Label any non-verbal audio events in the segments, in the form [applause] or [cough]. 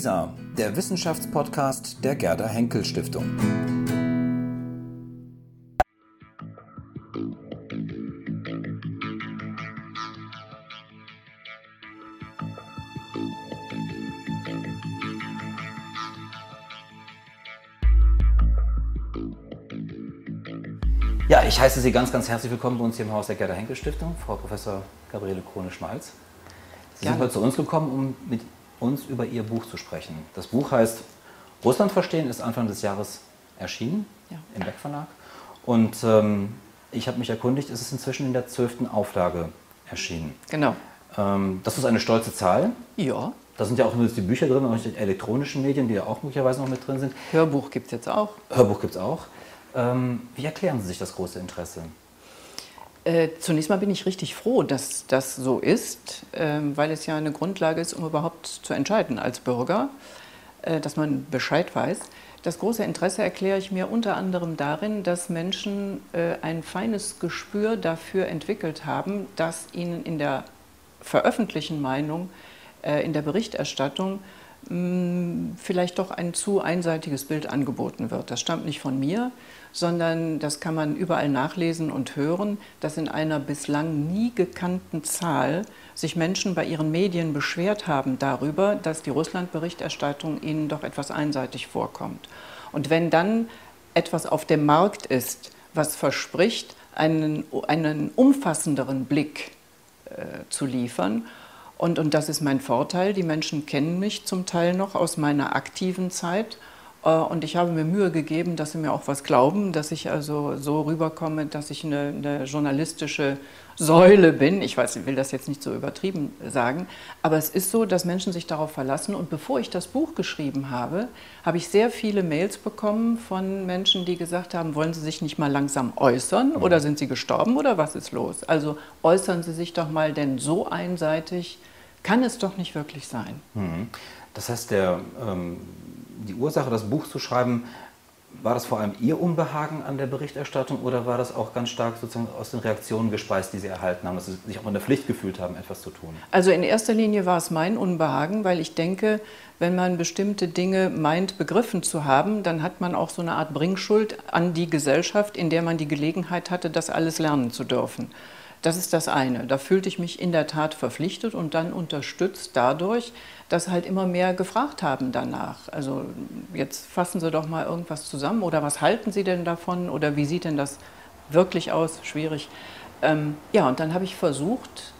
WISA, der Wissenschaftspodcast der Gerda Henkel Stiftung. Ja, ich heiße Sie ganz, ganz herzlich willkommen bei uns hier im Haus der Gerda Henkel Stiftung, Frau Professor Gabriele Krone-Schmalz. Sie sind heute zu uns gekommen, um mit uns über Ihr Buch zu sprechen. Das Buch heißt Russland verstehen, ist Anfang des Jahres erschienen ja. im Beck Verlag. Und ähm, ich habe mich erkundigt, es ist inzwischen in der zwölften Auflage erschienen. Genau. Ähm, das ist eine stolze Zahl. Ja. Da sind ja auch nur die Bücher drin, auch die elektronischen Medien, die ja auch möglicherweise noch mit drin sind. Hörbuch gibt es jetzt auch. Hörbuch gibt es auch. Ähm, wie erklären Sie sich das große Interesse? Äh, zunächst mal bin ich richtig froh, dass das so ist, äh, weil es ja eine Grundlage ist, um überhaupt zu entscheiden als Bürger, äh, dass man Bescheid weiß. Das große Interesse erkläre ich mir unter anderem darin, dass Menschen äh, ein feines Gespür dafür entwickelt haben, dass ihnen in der veröffentlichten Meinung, äh, in der Berichterstattung vielleicht doch ein zu einseitiges Bild angeboten wird. Das stammt nicht von mir, sondern das kann man überall nachlesen und hören, dass in einer bislang nie gekannten Zahl sich Menschen bei ihren Medien beschwert haben darüber, dass die Russland-Berichterstattung ihnen doch etwas einseitig vorkommt. Und wenn dann etwas auf dem Markt ist, was verspricht, einen, einen umfassenderen Blick äh, zu liefern, und, und das ist mein Vorteil, die Menschen kennen mich zum Teil noch aus meiner aktiven Zeit und ich habe mir Mühe gegeben, dass sie mir auch was glauben, dass ich also so rüberkomme, dass ich eine, eine, journalistische Säule bin. Ich weiß, ich will das jetzt nicht so übertrieben sagen, aber es ist so, dass Menschen sich darauf verlassen. Und bevor ich das Buch geschrieben habe, habe ich sehr viele Mails bekommen von Menschen, die gesagt haben, wollen Sie sich nicht mal langsam äußern oder sind Sie gestorben oder was ist los? Also äußern Sie sich doch mal, denn so einseitig kann es doch nicht wirklich sein. Mhm. Das heißt, der ähm die Ursache, das Buch zu schreiben, war das vor allem Ihr Unbehagen an der Berichterstattung oder war das auch ganz stark sozusagen aus den Reaktionen gespeist, die Sie erhalten haben, dass Sie sich auch in der Pflicht gefühlt haben, etwas zu tun? Also in erster Linie war es mein Unbehagen, weil ich denke, wenn man bestimmte Dinge meint, begriffen zu haben, dann hat man auch so eine Art Bringschuld an die Gesellschaft, in der man die Gelegenheit hatte, das alles lernen zu dürfen. Das ist das eine. Da fühlte ich mich in der Tat verpflichtet und dann unterstützt dadurch, dass halt immer mehr gefragt haben danach. Also jetzt fassen Sie doch mal irgendwas zusammen oder was halten Sie denn davon oder wie sieht denn das wirklich aus? Schwierig. Ähm, ja, und dann habe ich versucht,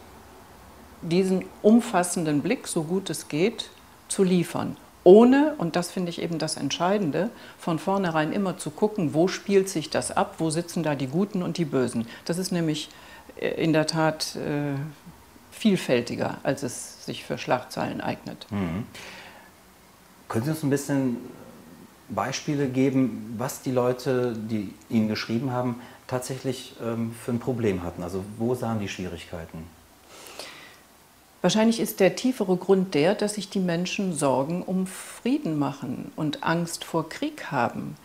diesen umfassenden Blick, so gut es geht, zu liefern. Ohne, und das finde ich eben das Entscheidende, von vornherein immer zu gucken, wo spielt sich das ab, wo sitzen da die Guten und die Bösen. Das ist nämlich in der Tat äh, vielfältiger, als es sich für Schlagzeilen eignet. Mhm. Können Sie uns ein bisschen Beispiele geben, was die Leute, die Ihnen geschrieben haben, tatsächlich ähm, für ein Problem hatten? Also wo sahen die Schwierigkeiten? Wahrscheinlich ist der tiefere Grund der, dass sich die Menschen Sorgen um Frieden machen und Angst vor Krieg haben.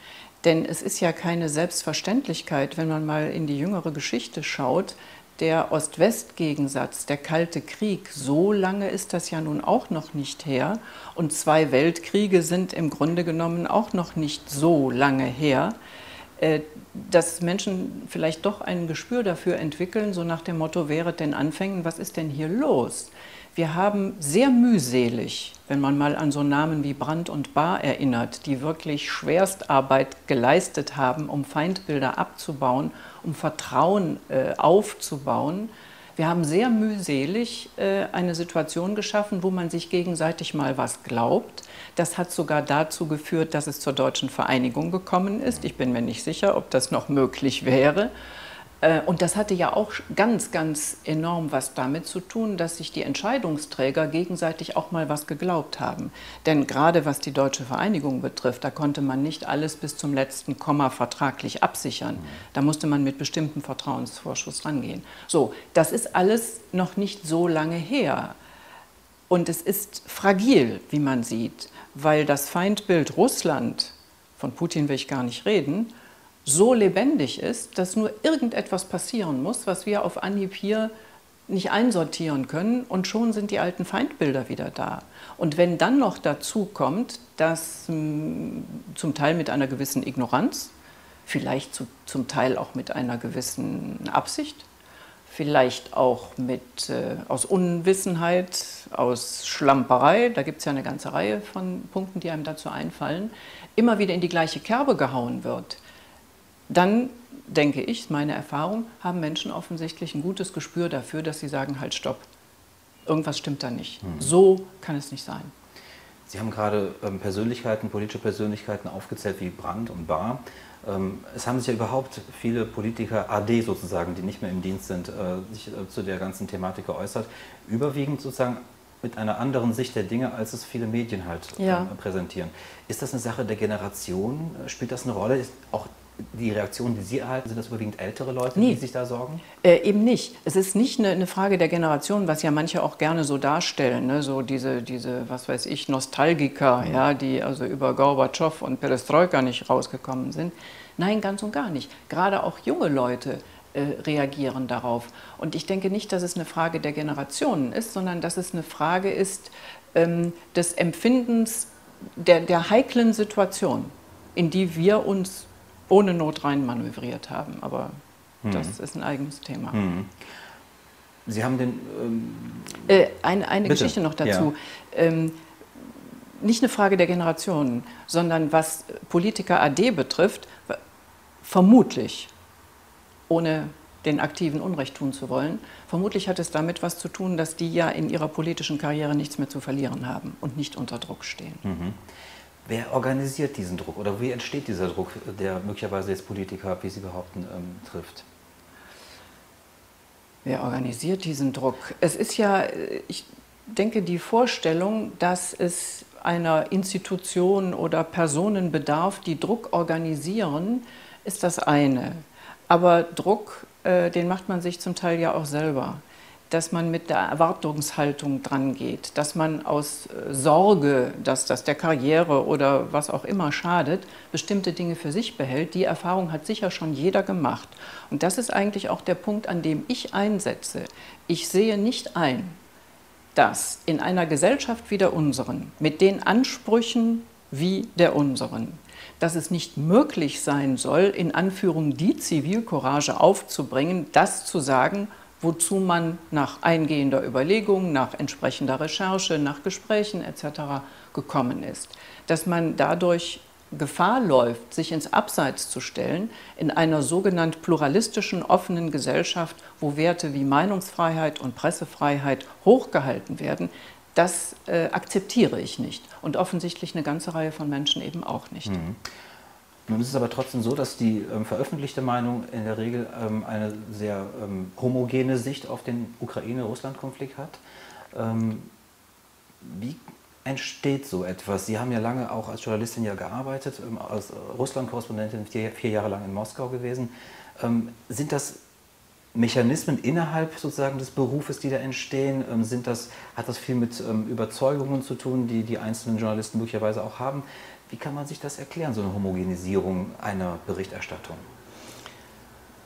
Denn es ist ja keine Selbstverständlichkeit, wenn man mal in die jüngere Geschichte schaut, der Ost-West-Gegensatz, der Kalte Krieg, so lange ist das ja nun auch noch nicht her. Und zwei Weltkriege sind im Grunde genommen auch noch nicht so lange her, äh, dass Menschen vielleicht doch ein Gespür dafür entwickeln, so nach dem Motto, wäre denn Anfängen, was ist denn hier los? Wir haben sehr mühselig, wenn man mal an so Namen wie Brandt und Bahr erinnert, die wirklich Schwerstarbeit geleistet haben, um Feindbilder abzubauen, um Vertrauen äh, aufzubauen. Wir haben sehr mühselig äh, eine Situation geschaffen, wo man sich gegenseitig mal was glaubt. Das hat sogar dazu geführt, dass es zur deutschen Vereinigung gekommen ist. Ich bin mir nicht sicher, ob das noch möglich wäre. Äh, und das hatte ja auch ganz, ganz enorm was damit zu tun, dass sich die Entscheidungsträger gegenseitig auch mal was geglaubt haben. Denn gerade was die Deutsche Vereinigung betrifft, da konnte man nicht alles bis zum letzten Komma vertraglich absichern. Da musste man mit bestimmtem Vertrauensvorschuss rangehen. So, das ist alles noch nicht so lange her. Und es ist fragil, wie man sieht, weil das Feindbild Russland, von Putin will ich gar nicht reden, so lebendig ist, dass nur irgendetwas passieren muss, was wir auf Anhieb hier nicht einsortieren können und schon sind die alten Feindbilder wieder da. Und wenn dann noch dazu kommt, dass hm, zum Teil mit einer gewissen Ignoranz, vielleicht zu, zum Teil auch mit einer gewissen Absicht, vielleicht auch mit, äh, aus Unwissenheit, aus Schlamperei, da gibt es ja eine ganze Reihe von Punkten, die einem dazu einfallen, immer wieder in die gleiche Kerbe gehauen wird, dann denke ich, meine Erfahrung, haben Menschen offensichtlich ein gutes Gespür dafür, dass sie sagen, halt, stopp, irgendwas stimmt da nicht. Mhm. So kann es nicht sein. Sie haben gerade ähm, Persönlichkeiten, politische Persönlichkeiten aufgezählt wie Brandt und Barr. Ähm, es haben sich ja überhaupt viele Politiker AD sozusagen, die nicht mehr im Dienst sind, äh, sich äh, zu der ganzen Thematik geäußert. Überwiegend sozusagen mit einer anderen Sicht der Dinge, als es viele Medien halt ja. ähm, präsentieren. Ist das eine Sache der Generation? Spielt das eine Rolle? Ist auch die Reaktionen, die Sie erhalten, sind das überwiegend ältere Leute, nee. die sich da sorgen? Äh, eben nicht. Es ist nicht eine, eine, Frage der Generation, was ja manche auch gerne so darstellen, ne? so diese, diese, was weiß ich, Nostalgiker, mhm. ja, die also über Gorbatschow und Perestroika nicht rausgekommen sind. Nein, ganz und gar nicht. Gerade auch junge Leute äh, reagieren darauf. Und ich denke nicht, dass es eine Frage der Generationen ist, sondern dass es eine Frage ist ähm, des Empfindens der, der heiklen Situation, in die wir uns ohne Not rein manövriert haben. Aber mhm. das ist ein eigenes Thema. Mhm. Sie haben den. Ähm, äh, eine eine Geschichte noch dazu. Ja. Ähm, nicht eine Frage der Generationen, sondern was Politiker AD betrifft, vermutlich, ohne den Aktiven Unrecht tun zu wollen, vermutlich hat es damit was zu tun, dass die ja in ihrer politischen Karriere nichts mehr zu verlieren haben und nicht unter Druck stehen. Mhm. Wer organisiert diesen Druck oder wie entsteht dieser Druck, der möglicherweise jetzt Politiker, wie Sie behaupten, ähm, trifft? Wer organisiert diesen Druck? Es ist ja, ich denke, die Vorstellung, dass es einer Institution oder Personen bedarf, die Druck organisieren, ist das eine. Aber Druck, äh, den macht man sich zum Teil ja auch selber dass man mit der Erwartungshaltung dran geht, dass man aus äh, Sorge, dass das der Karriere oder was auch immer schadet, bestimmte Dinge für sich behält. Die Erfahrung hat sicher schon jeder gemacht. Und das ist eigentlich auch der Punkt, an dem ich einsetze. Ich sehe nicht ein, dass in einer Gesellschaft wie der unseren, mit den Ansprüchen wie der unseren, dass es nicht möglich sein soll, in Anführung die Zivilcourage aufzubringen, das zu sagen, wozu man nach eingehender Überlegung, nach entsprechender Recherche, nach Gesprächen etc. gekommen ist. Dass man dadurch Gefahr läuft, sich ins Abseits zu stellen in einer sogenannt pluralistischen, offenen Gesellschaft, wo Werte wie Meinungsfreiheit und Pressefreiheit hochgehalten werden, das äh, akzeptiere ich nicht. Und offensichtlich eine ganze Reihe von Menschen eben auch nicht. Mhm. Nun ist es aber trotzdem so, dass die ähm, veröffentlichte Meinung in der Regel ähm, eine sehr ähm, homogene Sicht auf den Ukraine-Russland-Konflikt hat. Ähm, wie entsteht so etwas? Sie haben ja lange auch als Journalistin ja gearbeitet, ähm, als Russland-Korrespondentin vier, vier, Jahre lang in Moskau gewesen. Ähm, sind das Mechanismen innerhalb sozusagen des Berufes, die da entstehen? sind das, hat das viel mit Überzeugungen zu tun, die die einzelnen Journalisten möglicherweise auch haben? Wie kann man sich das erklären, so eine Homogenisierung einer Berichterstattung?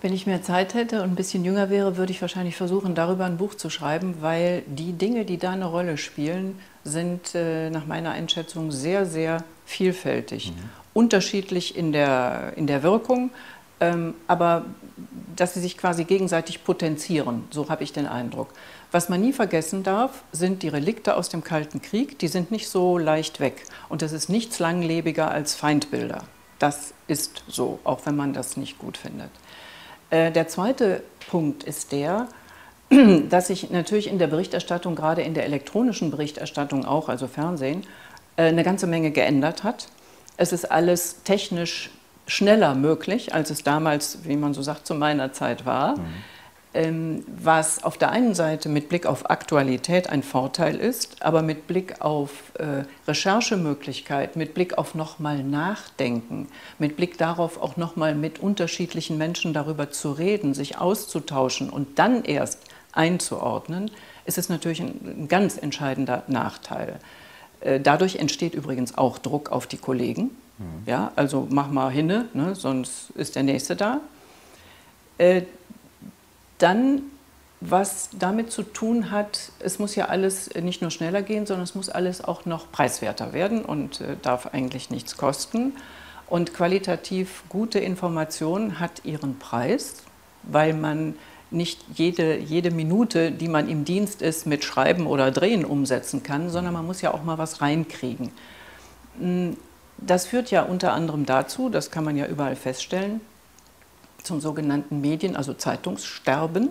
Wenn ich mehr Zeit hätte und ein bisschen jünger wäre, würde ich wahrscheinlich versuchen, darüber ein Buch zu schreiben, weil die Dinge, die da eine Rolle spielen, sind äh, nach meiner Einschätzung sehr, sehr vielfältig. Mhm. Unterschiedlich in der, in der Wirkung, ähm, aber dass sie sich quasi gegenseitig potenzieren, so habe ich den Eindruck. Was man nie vergessen darf, sind die Relikte aus dem Kalten Krieg. Die sind nicht so leicht weg. Und es ist nichts langlebiger als Feindbilder. Das ist so, auch wenn man das nicht gut findet. Äh, der zweite Punkt ist der, [clears throat] dass sich natürlich in der Berichterstattung, gerade in der elektronischen Berichterstattung auch, also Fernsehen, äh, eine ganze Menge geändert hat. Es ist alles technisch schneller möglich, als es damals, wie man so sagt, zu meiner Zeit war. Mhm. Ähm, was auf der einen Seite mit Blick auf Aktualität ein Vorteil ist, aber mit Blick auf äh, Recherchemöglichkeit, mit Blick auf nochmal Nachdenken, mit Blick darauf auch nochmal mit unterschiedlichen Menschen darüber zu reden, sich auszutauschen und dann erst einzuordnen, ist es natürlich ein, ein ganz entscheidender Nachteil. Äh, dadurch entsteht übrigens auch Druck auf die Kollegen. Mhm. Ja, also mach mal hinne, ne, sonst ist der Nächste da. Äh, dann was damit zu tun hat, es muss ja alles nicht nur schneller gehen, sondern es muss alles auch noch preiswerter werden und äh, darf eigentlich nichts kosten. Und qualitativ gute Information hat ihren Preis, weil man nicht jede, jede Minute, die man im Dienst ist, mit Schreiben oder Drehen umsetzen kann, sondern man muss ja auch mal was reinkriegen. Hm, das führt ja unter anderem dazu, das kann man ja überall feststellen, zum sogenannten Medien-, also Zeitungssterben.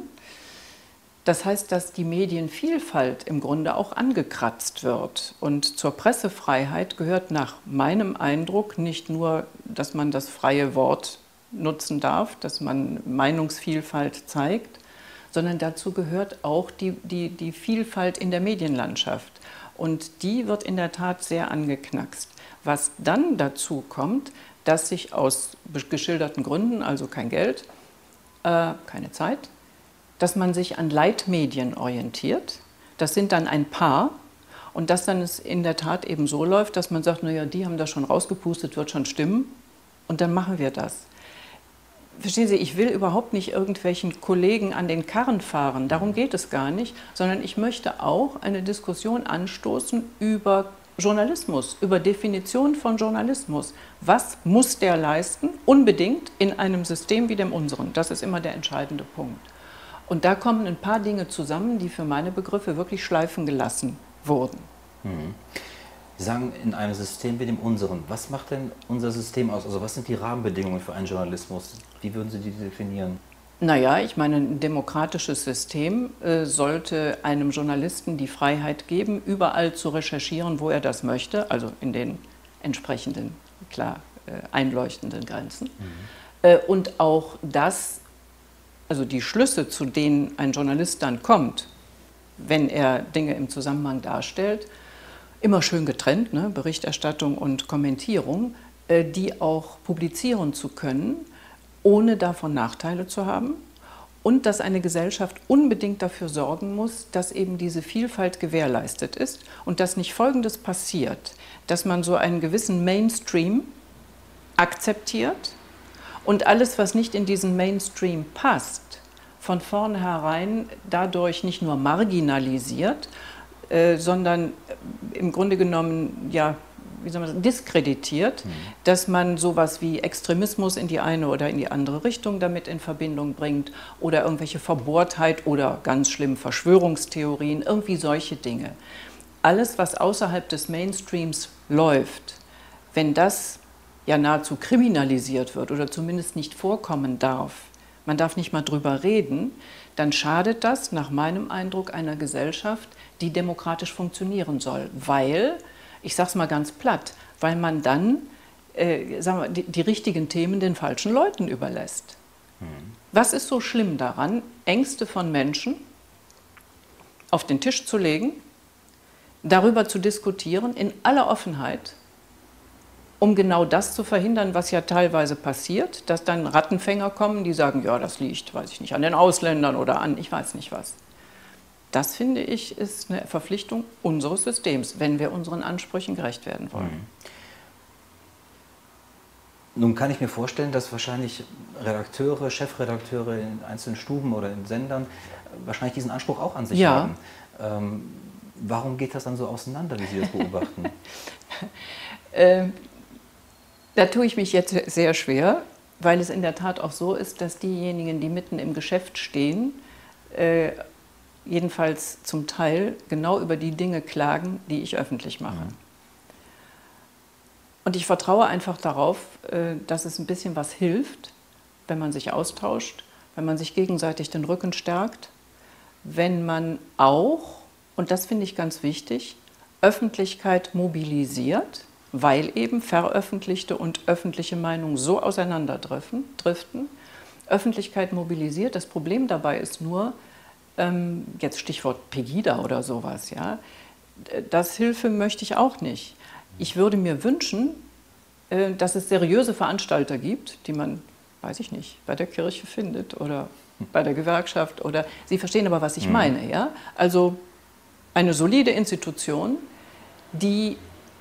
Das heißt, dass die Medienvielfalt im Grunde auch angekratzt wird. Und zur Pressefreiheit gehört nach meinem Eindruck nicht nur, dass man das freie Wort nutzen darf, dass man Meinungsvielfalt zeigt, sondern dazu gehört auch die, die, die Vielfalt in der Medienlandschaft. Und die wird in der Tat sehr angeknackst. Was dann dazu kommt, dass sich aus geschilderten Gründen, also kein Geld, äh, keine Zeit, dass man sich an Leitmedien orientiert. Das sind dann ein paar. Und dass dann es in der Tat eben so läuft, dass man sagt, naja, die haben das schon rausgepustet, wird schon stimmen. Und dann machen wir das. Verstehen Sie, ich will überhaupt nicht irgendwelchen Kollegen an den Karren fahren, darum geht es gar nicht, sondern ich möchte auch eine Diskussion anstoßen über Journalismus, über Definition von Journalismus. Was muss der leisten? Unbedingt in einem System wie dem unseren. Das ist immer der entscheidende Punkt. Und da kommen ein paar Dinge zusammen, die für meine Begriffe wirklich schleifen gelassen wurden. Mhm. Sie sagen, in einem System wie dem unseren, was macht denn unser System aus? Also was sind die Rahmenbedingungen für einen Journalismus? Wie würden Sie die definieren? Naja, ich meine, ein demokratisches System äh, sollte einem Journalisten die Freiheit geben, überall zu recherchieren, wo er das möchte, also in den entsprechenden, klar, äh, einleuchtenden Grenzen. Mhm. Äh, und auch das also die Schlüsse, zu denen ein Journalist dann kommt, wenn er Dinge im Zusammenhang darstellt, immer schön getrennt, ne? Berichterstattung und Kommentierung, äh, die auch publizieren zu können, ohne davon Nachteile zu haben. Und dass eine Gesellschaft unbedingt dafür sorgen muss, dass eben diese Vielfalt gewährleistet ist und dass nicht Folgendes passiert, dass man so einen gewissen Mainstream akzeptiert, und alles, was nicht in diesen Mainstream passt, von vornherein dadurch nicht nur marginalisiert, äh, sondern im Grunde genommen ja wie soll man sagen, diskreditiert, mhm. dass man sowas wie Extremismus in die eine oder in die andere Richtung damit in Verbindung bringt oder irgendwelche Verbohrtheit oder ganz schlimm Verschwörungstheorien, irgendwie solche Dinge. Alles, was außerhalb des Mainstreams läuft, wenn das ja nahezu kriminalisiert wird oder zumindest nicht vorkommen darf, man darf nicht mal drüber reden, dann schadet das nach meinem Eindruck einer Gesellschaft, die demokratisch funktionieren soll, weil, ich sage es mal ganz platt, weil man dann äh, sagen wir, die, die, richtigen Themen den falschen Leuten überlässt. Mhm. Was ist so schlimm daran, Ängste von Menschen auf den Tisch zu legen, darüber zu diskutieren in aller Offenheit um genau das zu verhindern, was ja teilweise passiert, dass dann Rattenfänger kommen, die sagen, ja, das liegt, weiß ich nicht, an den Ausländern oder an ich weiß nicht was. Das finde ich ist eine Verpflichtung unseres Systems, wenn wir unseren Ansprüchen gerecht werden wollen. Mhm. Nun kann ich mir vorstellen, dass wahrscheinlich Redakteure, Chefredakteure in einzelnen Stuben oder in Sendern wahrscheinlich diesen Anspruch auch an sich ja. haben. Ähm, warum geht das dann so auseinander, wie Sie das beobachten? [laughs] ähm, da tue ich mich jetzt sehr schwer, weil es in der Tat auch so ist, dass diejenigen, die mitten im Geschäft stehen, äh, jedenfalls zum Teil genau über die Dinge klagen, die ich öffentlich mache. Mhm. Und ich vertraue einfach darauf, äh, dass es ein bisschen was hilft, wenn man sich austauscht, wenn man sich gegenseitig den Rücken stärkt, wenn man auch, und das finde ich ganz wichtig, Öffentlichkeit mobilisiert weil eben veröffentlichte und öffentliche Meinungen so auseinanderdriften. Öffentlichkeit mobilisiert. Das Problem dabei ist nur, ähm, jetzt Stichwort Pegida oder sowas, ja, das Hilfe möchte ich auch nicht. Ich würde mir wünschen, äh, dass es seriöse Veranstalter gibt, die man, weiß ich nicht, bei der Kirche findet oder bei der Gewerkschaft oder Sie verstehen aber, was ich mhm. meine, ja? Also eine solide Institution, die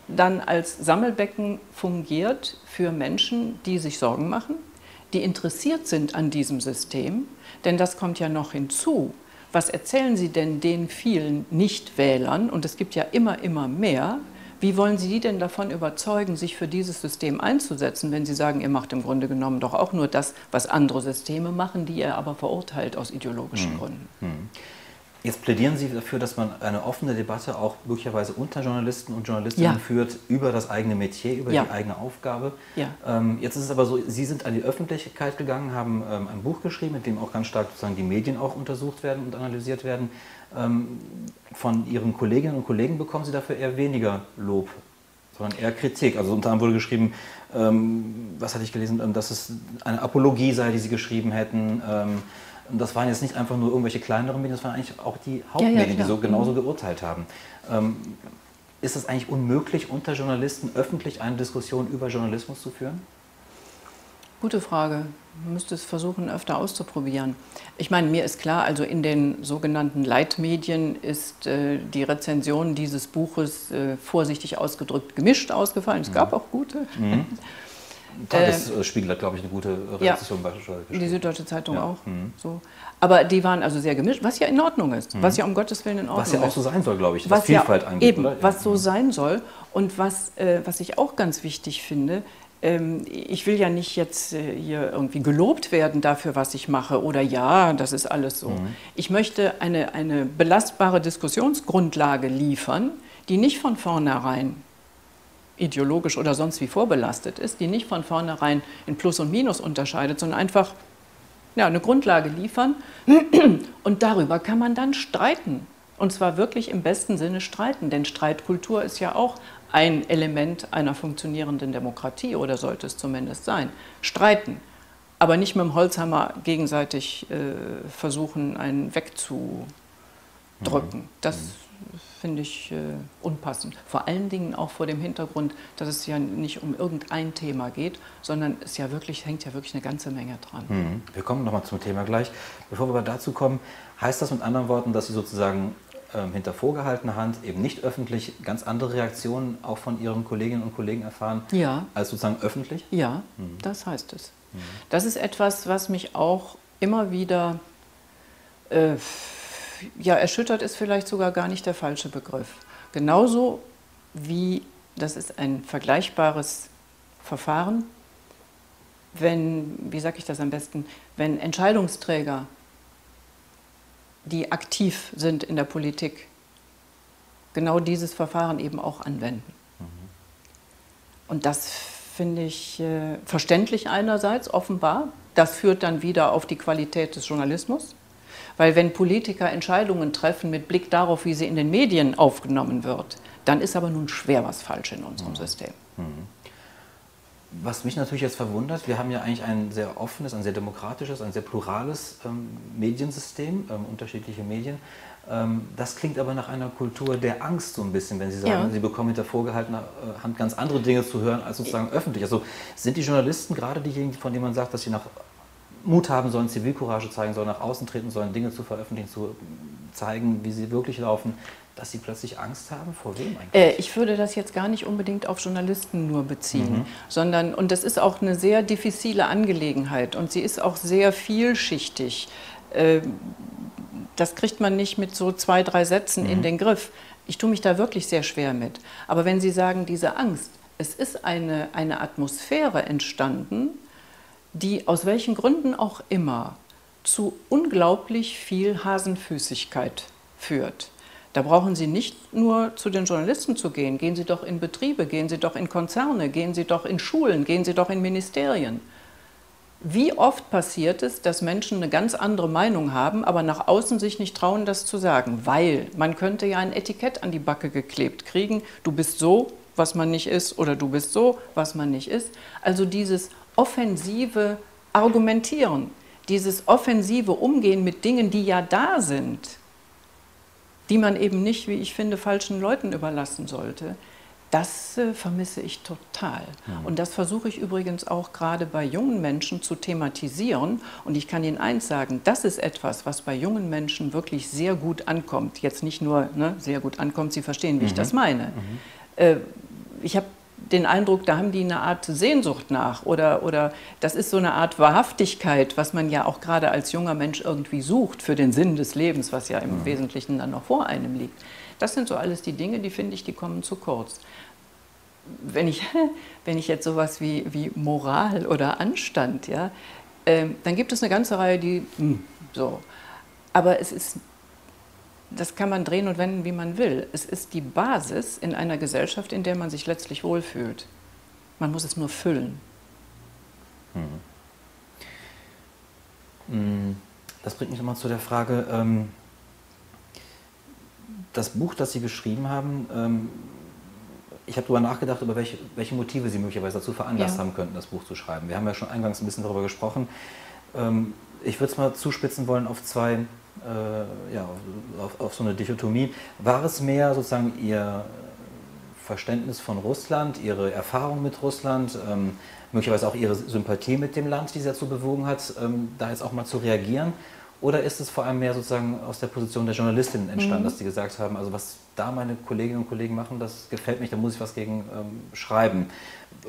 dann als Sammelbecken fungiert für Menschen, die sich Sorgen machen, die interessiert sind an diesem System. Denn das kommt ja noch hinzu. Was erzählen Sie denn den vielen Nichtwählern, und es gibt ja immer, immer mehr, wie wollen Sie die denn davon überzeugen, sich für dieses System einzusetzen, wenn Sie sagen, ihr macht im Grunde genommen doch auch nur das, was andere Systeme machen, die ihr aber verurteilt aus ideologischen hm. Gründen? Hm. Jetzt plädieren Sie dafür, dass man eine offene Debatte auch möglicherweise unter Journalisten und Journalistinnen ja. führt über das eigene Metier, über ja. die eigene Aufgabe. Ja. Ähm, jetzt ist es aber so, Sie sind an die Öffentlichkeit gegangen, haben ähm, ein Buch geschrieben, in dem auch ganz stark sozusagen die Medien auch untersucht werden und analysiert werden. Ähm, von Ihren Kolleginnen und Kollegen bekommen Sie dafür eher weniger Lob, sondern eher Kritik. Also unter anderem wurde geschrieben, ähm, was hatte ich gelesen, ähm, dass es eine Apologie sei, die Sie geschrieben hätten ähm, und das waren jetzt nicht einfach nur irgendwelche kleineren Medien, das waren eigentlich auch die Hauptmedien, ja, ja, die so genauso mhm. geurteilt haben. Ähm, ist es eigentlich unmöglich, unter Journalisten öffentlich eine Diskussion über Journalismus zu führen? Gute Frage. Man müsste es versuchen, öfter auszuprobieren. Ich meine, mir ist klar, also in den sogenannten Leitmedien ist äh, die Rezension dieses Buches äh, vorsichtig ausgedrückt gemischt ausgefallen. Es gab mhm. auch gute. Mhm. [laughs] Tagesspiegel hat, glaube ich, eine gute Reaktion ja, beispielsweise. Die Süddeutsche Zeitung ja. auch. Mhm. So. Aber die waren also sehr gemischt, was ja in Ordnung ist. Mhm. Was ja um Gottes Willen in Ordnung ist. Was ja auch so sein soll, glaube ich, was, was Vielfalt ja, angeht. Eben, oder? was so mhm. sein soll. Und was, äh, was ich auch ganz wichtig finde, ähm, ich will ja nicht jetzt äh, hier irgendwie gelobt werden dafür, was ich mache oder ja, das ist alles so. Mhm. Ich möchte eine, eine belastbare Diskussionsgrundlage liefern, die nicht von vornherein ideologisch oder sonst wie vorbelastet ist, die nicht von vornherein in Plus und Minus unterscheidet, sondern einfach ja, eine Grundlage liefern. [clears throat] Und darüber kann man dann streiten. Und zwar wirklich im besten Sinne streiten, denn Streitkultur ist ja auch ein Element einer funktionierenden Demokratie oder sollte es zumindest sein. Streiten, aber nicht mit dem Holzhammer gegenseitig äh, versuchen, einen wegzudrücken. Mhm. Das mhm finde ich äh, unpassend. Vor allen Dingen auch vor dem Hintergrund, dass es ja nicht um irgendein Thema geht, sondern es ja wirklich, hängt ja wirklich eine ganze Menge dran. Mhm. Wir kommen nochmal zum Thema gleich. Bevor wir dazu kommen, heißt das mit anderen Worten, dass Sie sozusagen ähm, hinter vorgehaltener Hand eben nicht öffentlich ganz andere Reaktionen auch von Ihren Kolleginnen und Kollegen erfahren, ja. als sozusagen öffentlich? Ja, mhm. das heißt es. Mhm. Das ist etwas, was mich auch immer wieder äh, ja, erschüttert ist vielleicht sogar gar nicht der falsche Begriff. Genauso wie, das ist ein vergleichbares Verfahren, wenn, wie sage ich das am besten, wenn Entscheidungsträger, die aktiv sind in der Politik, genau dieses Verfahren eben auch anwenden. Mhm. Und das finde ich äh, verständlich einerseits, offenbar. Das führt dann wieder auf die Qualität des Journalismus. Weil wenn Politiker Entscheidungen treffen mit Blick darauf, wie sie in den Medien aufgenommen wird, dann ist aber nun schwer was falsch in unserem mhm. System. Mhm. Was mich natürlich jetzt verwundert, wir haben ja eigentlich ein sehr offenes, ein sehr demokratisches, ein sehr plurales ähm, Mediensystem, ähm, unterschiedliche Medien. Ähm, das klingt aber nach einer Kultur der Angst so ein bisschen, wenn Sie sagen, ja. Sie bekommen hinter vorgehaltener äh, Hand ganz andere Dinge zu hören als sozusagen öffentlich. Also sind die Journalisten gerade diejenigen, von denen man sagt, dass sie nach Mut haben sollen, Zivilcourage zeigen sollen, nach außen treten sollen, Dinge zu veröffentlichen, zu zeigen, wie sie wirklich laufen, dass sie plötzlich Angst haben? Vor wem eigentlich? Äh, ich würde das jetzt gar nicht unbedingt auf Journalisten nur beziehen, mhm. sondern, und das ist auch eine sehr diffizile Angelegenheit und sie ist auch sehr vielschichtig. Äh, das kriegt man nicht mit so zwei, drei Sätzen mhm. in den Griff. Ich tue mich da wirklich sehr schwer mit. Aber wenn Sie sagen, diese Angst, es ist eine, eine Atmosphäre entstanden, die aus welchen Gründen auch immer zu unglaublich viel Hasenfüßigkeit führt. Da brauchen Sie nicht nur zu den Journalisten zu gehen, gehen Sie doch in Betriebe, gehen Sie doch in Konzerne, gehen Sie doch in Schulen, gehen Sie doch in Ministerien. Wie oft passiert es, dass Menschen eine ganz andere Meinung haben, aber nach außen sich nicht trauen, das zu sagen? Weil man könnte ja ein Etikett an die Backe geklebt kriegen, du bist so, was man nicht ist, oder du bist so, was man nicht ist. Also dieses offensive Argumentieren, dieses offensive Umgehen mit Dingen, die ja da sind, die man eben nicht, wie ich finde, falschen Leuten überlassen sollte, das äh, vermisse ich total. Ja. Und das versuche ich übrigens auch gerade bei jungen Menschen zu thematisieren. Und ich kann Ihnen eins sagen, das ist etwas, was bei jungen Menschen wirklich sehr gut ankommt. Jetzt nicht nur ne, sehr gut ankommt, Sie verstehen, wie mhm. ich das meine. Mhm. Äh, ich habe den Eindruck, da haben die eine Art Sehnsucht nach oder, oder das ist so eine Art Wahrhaftigkeit, was man ja auch gerade als junger Mensch irgendwie sucht für den Sinn des Lebens, was ja im mhm. Wesentlichen dann noch vor einem liegt. Das sind so alles die Dinge, die finde ich, die kommen zu kurz. Wenn ich, [laughs] wenn ich jetzt sowas wie, wie Moral oder Anstand, ja, äh, dann gibt es eine ganze Reihe, die mh, so. Aber es ist das kann man drehen und wenden, wie man will. Es ist die Basis in einer Gesellschaft, in der man sich letztlich wohlfühlt. Man muss es nur füllen. Hm. Das bringt mich nochmal zu der Frage, ähm, das Buch, das Sie geschrieben haben, ähm, ich habe darüber nachgedacht, über welche, welche, Motive Sie möglicherweise dazu veranlasst ja. haben könnten, das Buch zu schreiben. Wir haben ja schon eingangs ein bisschen darüber gesprochen. Ähm, ich würde es mal zuspitzen wollen auf zwei äh, ja, auf, auf, so eine Dichotomie. War es mehr sozusagen Ihr Verständnis von Russland, Ihre Erfahrung mit Russland, ähm, möglicherweise auch Ihre Sympathie mit dem Land, die Sie dazu bewogen hat, ähm, da jetzt auch mal zu reagieren? Oder ist es vor allem mehr sozusagen aus der Position der Journalistin entstanden, mhm. dass Sie gesagt haben, also was da meine Kolleginnen und Kollegen machen, das gefällt mich, da muss ich was gegen ähm, schreiben?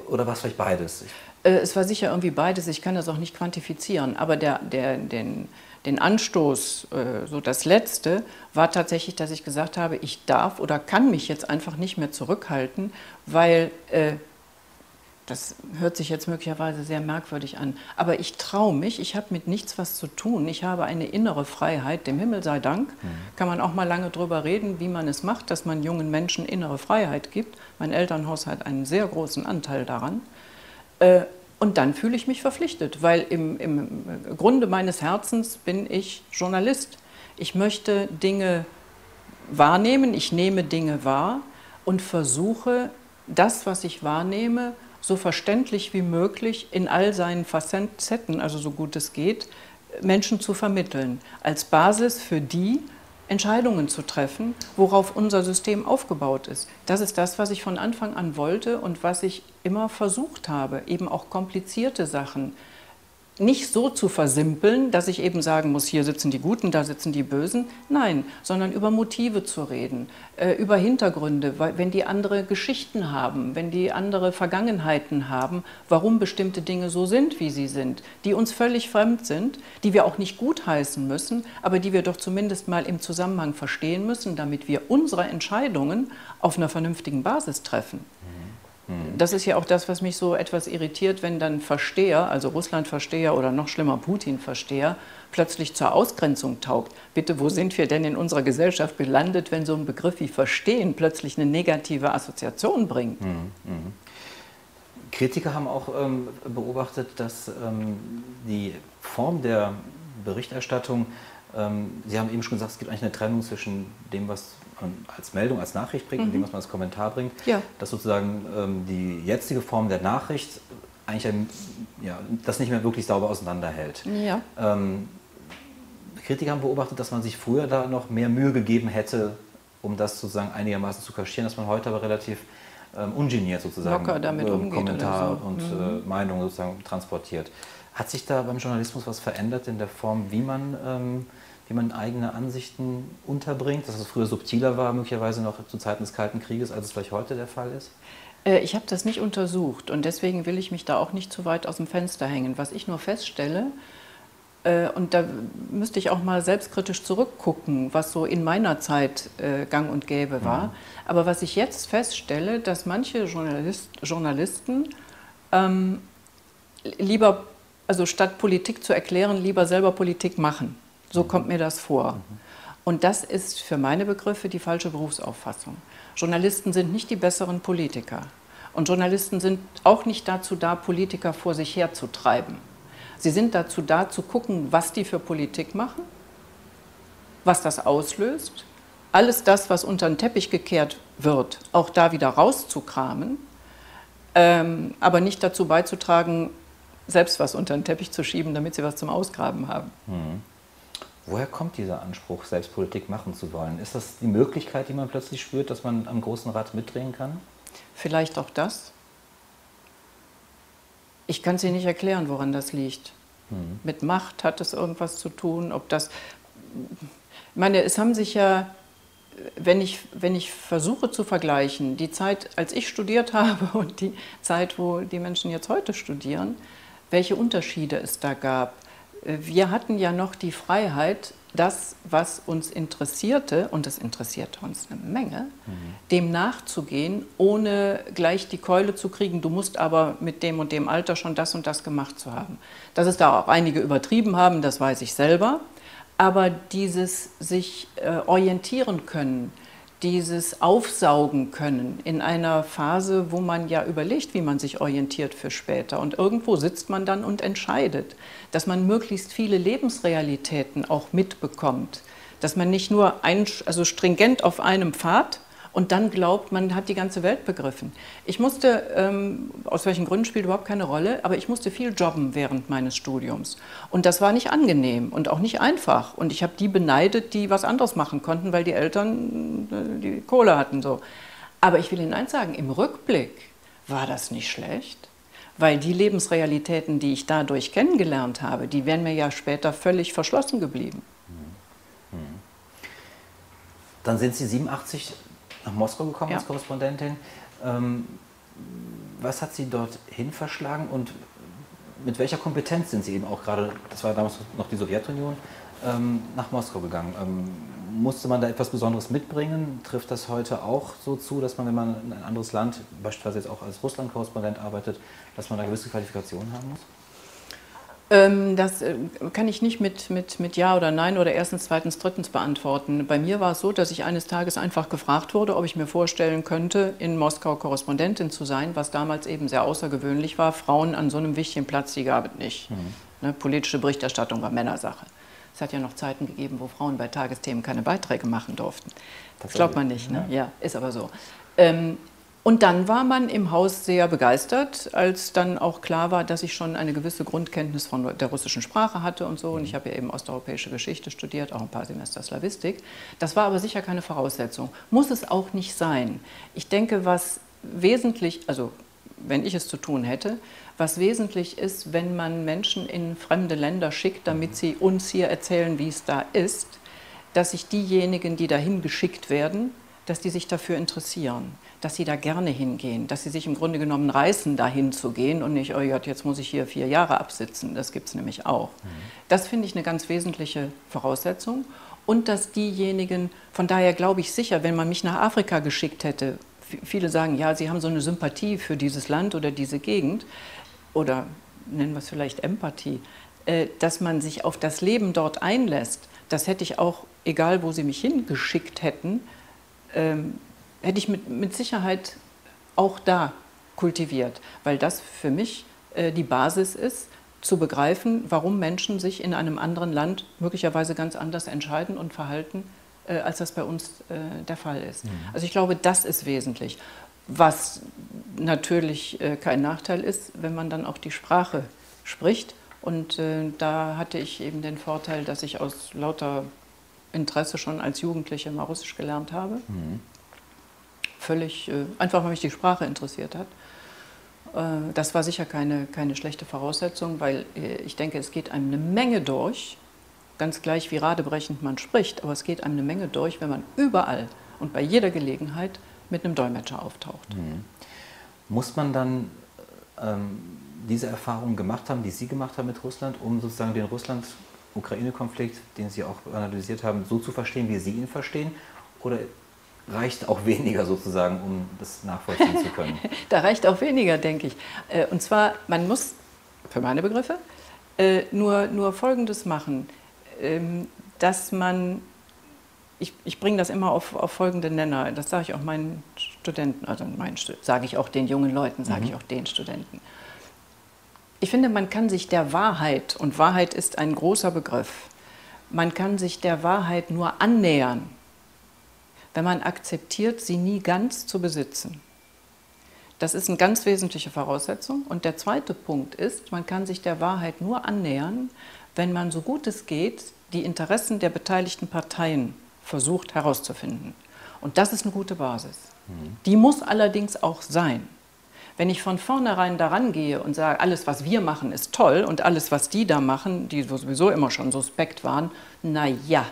Oder war es vielleicht beides? Äh, es war sicher irgendwie beides, ich kann das auch nicht quantifizieren, aber der, der, den, den Anstoß, äh, so das Letzte, war tatsächlich, dass ich gesagt habe, ich darf oder kann mich jetzt einfach nicht mehr zurückhalten, weil äh, das hört sich jetzt möglicherweise sehr merkwürdig an, aber ich traue mich, ich habe mit nichts was zu tun, ich habe eine innere Freiheit, dem Himmel sei Dank, mhm. kann man auch mal lange drüber reden, wie man es macht, dass man jungen Menschen innere Freiheit gibt. Mein Elternhaus hat einen sehr großen Anteil daran. Äh, und dann fühle ich mich verpflichtet, weil im, im Grunde meines Herzens bin ich Journalist. Ich möchte Dinge wahrnehmen, ich nehme Dinge wahr und versuche, das, was ich wahrnehme, so verständlich wie möglich in all seinen Facetten, also so gut es geht, Menschen zu vermitteln, als Basis für die, Entscheidungen zu treffen, worauf unser System aufgebaut ist. Das ist das, was ich von Anfang an wollte und was ich immer versucht habe, eben auch komplizierte Sachen nicht so zu versimpeln, dass ich eben sagen muss, hier sitzen die Guten, da sitzen die Bösen. Nein, sondern über Motive zu reden, äh, über Hintergründe, wenn die andere Geschichten haben, wenn die andere Vergangenheiten haben, warum bestimmte Dinge so sind, wie sie sind, die uns völlig fremd sind, die wir auch nicht gutheißen müssen, aber die wir doch zumindest mal im Zusammenhang verstehen müssen, damit wir unsere Entscheidungen auf einer vernünftigen Basis treffen. Das ist ja auch das, was mich so etwas irritiert, wenn dann Versteher, also Russland-Versteher oder noch schlimmer Putin-Versteher, plötzlich zur Ausgrenzung taugt. Bitte, wo sind wir denn in unserer Gesellschaft gelandet, wenn so ein Begriff wie Verstehen plötzlich eine negative Assoziation bringt? Mhm. Mhm. Kritiker haben auch ähm, beobachtet, dass ähm, die Form der Berichterstattung, ähm, Sie haben eben schon gesagt, es gibt eigentlich eine Trennung zwischen dem, was als Meldung, als Nachricht bringt, mhm. indem man als Kommentar bringt, ja. dass sozusagen ähm, die jetzige Form der Nachricht eigentlich ein, ja, das nicht mehr wirklich sauber auseinanderhält. Ja. Ähm, Kritiker haben beobachtet, dass man sich früher da noch mehr Mühe gegeben hätte, um das sozusagen einigermaßen zu kaschieren, dass man heute aber relativ ähm, ungeniert sozusagen Locker damit ähm, Kommentar so. und mhm. äh, Meinung sozusagen transportiert. Hat sich da beim Journalismus was verändert in der Form, wie man ähm, wie man eigene Ansichten unterbringt, dass es früher subtiler war, möglicherweise noch zu Zeiten des Kalten Krieges, als es vielleicht heute der Fall ist? Äh, ich habe das nicht untersucht und deswegen will ich mich da auch nicht zu weit aus dem Fenster hängen. Was ich nur feststelle, äh, und da müsste ich auch mal selbstkritisch zurückgucken, was so in meiner Zeit äh, gang und gäbe war. Mhm. Aber was ich jetzt feststelle, dass manche Journalist, Journalisten ähm, lieber, also statt Politik zu erklären, lieber selber Politik machen. So kommt mir das vor. Und das ist für meine Begriffe die falsche Berufsauffassung. Journalisten sind nicht die besseren Politiker. Und Journalisten sind auch nicht dazu da, Politiker vor sich herzutreiben. Sie sind dazu da, zu gucken, was die für Politik machen, was das auslöst, alles das, was unter den Teppich gekehrt wird, auch da wieder rauszukramen, ähm, aber nicht dazu beizutragen, selbst was unter den Teppich zu schieben, damit sie was zum Ausgraben haben. Mhm. Woher kommt dieser Anspruch, Selbstpolitik machen zu wollen? Ist das die Möglichkeit, die man plötzlich spürt, dass man am großen Rad mitdrehen kann? Vielleicht auch das. Ich kann es Ihnen nicht erklären, woran das liegt. Hm. Mit Macht hat es irgendwas zu tun, ob das. Ich meine, es haben sich ja wenn ich, wenn ich versuche zu vergleichen, die Zeit, als ich studiert [laughs] habe und die Zeit, wo die Menschen jetzt heute studieren, welche Unterschiede es da gab. Wir hatten ja noch die Freiheit, das, was uns interessierte, und es interessierte uns eine Menge, mhm. dem nachzugehen, ohne gleich die Keule zu kriegen, du musst aber mit dem und dem Alter schon das und das gemacht zu haben. Dass es da auch einige übertrieben haben, das weiß ich selber. Aber dieses sich äh, orientieren können, dieses Aufsaugen können in einer Phase, wo man ja überlegt, wie man sich orientiert für später. Und irgendwo sitzt man dann und entscheidet, dass man möglichst viele Lebensrealitäten auch mitbekommt. Dass man nicht nur ein, also stringent auf einem Pfad und dann glaubt, man hat die ganze Welt begriffen. Ich musste, ähm, aus welchen Gründen spielt überhaupt keine Rolle, aber ich musste viel jobben während meines Studiums. Und das war nicht angenehm und auch nicht einfach. Und ich habe die beneidet, die was anderes machen konnten, weil die Eltern äh, die Kohle hatten. So. Aber ich will Ihnen eins sagen, im Rückblick war das nicht schlecht. Weil die Lebensrealitäten, die ich dadurch kennengelernt habe, die wären mir ja später völlig verschlossen geblieben. Dann sind Sie 87 nach Moskau gekommen ja. als Korrespondentin. Ähm, was hat Sie dorthin verschlagen und mit welcher Kompetenz sind Sie eben auch gerade, das war damals noch die Sowjetunion, ähm, nach Moskau gegangen? Ähm, musste man da etwas Besonderes mitbringen? Trifft das heute auch so zu, dass man, wenn man in ein anderes Land, beispielsweise jetzt auch als Russland-Korrespondent arbeitet, dass man da gewisse Qualifikationen haben muss? Ähm, das äh, kann ich nicht mit, mit, mit Ja oder Nein oder erstens, zweitens, drittens beantworten. Bei mir war es so, dass ich eines Tages einfach gefragt wurde, ob ich mir vorstellen könnte, in Moskau Korrespondentin zu sein, was damals eben sehr außergewöhnlich war. Frauen an so einem wichtigen Platz, die gab es nicht. Mhm. Ne, politische Berichterstattung war Männersache. Es hat ja noch Zeiten gegeben, wo Frauen bei Tagesthemen keine Beiträge machen durften. Das glaubt man nicht, ne? ja. ja ist aber so. Ähm, und dann war man im Haus sehr begeistert, als dann auch klar war, dass ich schon eine gewisse Grundkenntnis von der russischen Sprache hatte und so. Und ich habe ja eben osteuropäische Geschichte studiert, auch ein paar Semester Slavistik. Das war aber sicher keine Voraussetzung. Muss es auch nicht sein. Ich denke, was wesentlich, also wenn ich es zu tun hätte, was wesentlich ist, wenn man Menschen in fremde Länder schickt, damit sie uns hier erzählen, wie es da ist, dass sich diejenigen, die dahin geschickt werden, dass die sich dafür interessieren dass sie da gerne hingehen, dass sie sich im Grunde genommen reißen, dahin zu gehen und nicht, oh Gott, jetzt muss ich hier vier Jahre absitzen. Das gibt es nämlich auch. Mhm. Das finde ich eine ganz wesentliche Voraussetzung. Und dass diejenigen, von daher glaube ich sicher, wenn man mich nach Afrika geschickt hätte, viele sagen, ja, sie haben so eine Sympathie für dieses Land oder diese Gegend, oder nennen wir es vielleicht Empathie, äh, dass man sich auf das Leben dort einlässt, das hätte ich auch, egal wo sie mich hingeschickt hätten, ähm, hätte ich mit, mit Sicherheit auch da kultiviert, weil das für mich äh, die Basis ist, zu begreifen, warum Menschen sich in einem anderen Land möglicherweise ganz anders entscheiden und verhalten, äh, als das bei uns äh, der Fall ist. Mhm. Also ich glaube, das ist wesentlich. Was natürlich äh, kein Nachteil ist, wenn man dann auch die Sprache spricht. Und äh, da hatte ich eben den Vorteil, dass ich aus lauter Interesse schon als Jugendliche mal Russisch gelernt habe. Mhm völlig, äh, einfach weil mich die Sprache interessiert hat. Äh, das war sicher keine, keine schlechte Voraussetzung, weil äh, ich denke, es geht einem eine Menge durch, ganz gleich wie radebrechend man spricht, aber es geht einem eine Menge durch, wenn man überall und bei jeder Gelegenheit mit einem Dolmetscher auftaucht. Mhm. Muss man dann ähm, diese Erfahrung gemacht haben, die Sie gemacht haben mit Russland, um sozusagen den Russland-Ukraine-Konflikt, den Sie auch analysiert haben, so zu verstehen, wie Sie ihn verstehen? Oder reicht auch weniger sozusagen, um das nachvollziehen zu können. [laughs] da reicht auch weniger, denke ich. Äh, und zwar, man muss, für meine Begriffe, äh, nur, nur Folgendes machen, ähm, dass man, ich, ich bringe das immer auf, auf folgende Nenner, das sage ich auch meinen Studenten, also meinen, sage ich auch den jungen Leuten, sage mhm. ich auch den Studenten. Ich finde, man kann sich der Wahrheit, und Wahrheit ist ein großer Begriff, man kann sich der Wahrheit nur annähern, wenn man akzeptiert, sie nie ganz zu besitzen. Das ist eine ganz wesentliche Voraussetzung. Und der zweite Punkt ist, man kann sich der Wahrheit nur annähern, wenn man so gut es geht die Interessen der beteiligten Parteien versucht herauszufinden. Und das ist eine gute Basis. Mhm. Die muss allerdings auch sein. Wenn ich von vornherein daran gehe und sage, alles, was wir machen, ist toll und alles, was die da machen, die sowieso immer schon suspekt waren, na ja,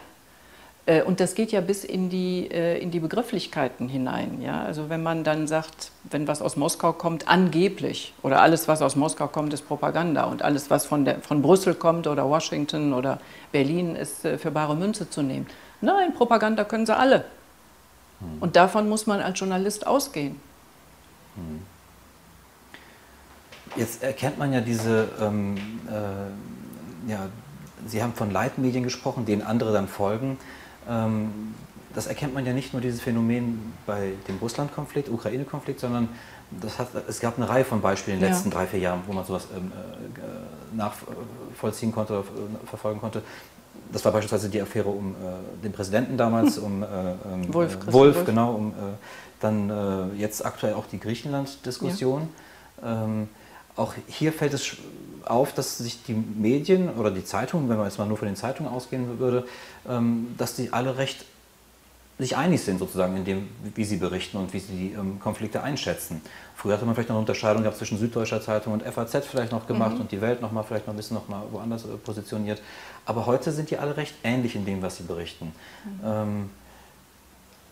Äh, und das geht ja bis in die, äh, in die Begrifflichkeiten hinein. Ja? Also wenn man dann sagt, wenn was aus Moskau kommt, angeblich, oder alles, was aus Moskau kommt, ist Propaganda und alles, was von, der, von Brüssel kommt oder Washington oder Berlin, ist äh, für bare Münze zu nehmen. Nein, Propaganda können sie alle. Hm. Und davon muss man als Journalist ausgehen. Hm. Jetzt erkennt man ja diese ähm, äh, ja, Sie haben von Leitmedien gesprochen, denen andere dann folgen. Ähm, das erkennt man ja nicht nur dieses Phänomen bei dem Russland-Konflikt, Ukraine-Konflikt, sondern das hat, es gab eine Reihe von Beispielen in den ja. letzten drei, vier Jahren, wo man sowas ähm, äh, nachvollziehen konnte, äh, verfolgen konnte. Das war beispielsweise die Affäre um äh, den Präsidenten damals, hm. um äh, ähm, Wolf, Wolf, genau, um äh, dann äh, jetzt aktuell auch die Griechenland-Diskussion. Ja. Ähm, auch hier fällt es auf, dass sich die Medien oder die Zeitungen, wenn man jetzt mal nur von den Zeitungen ausgehen würde, ähm, dass die alle recht sich einig sind sozusagen in dem, wie sie berichten und wie sie die ähm, Konflikte einschätzen. Früher hatte man vielleicht noch eine Unterscheidung gehabt zwischen Süddeutscher Zeitung und FAZ vielleicht noch gemacht mhm. und die Welt noch mal vielleicht noch ein bisschen noch mal woanders äh, positioniert. Aber heute sind die alle recht ähnlich in dem, was sie berichten. Mhm. Ähm,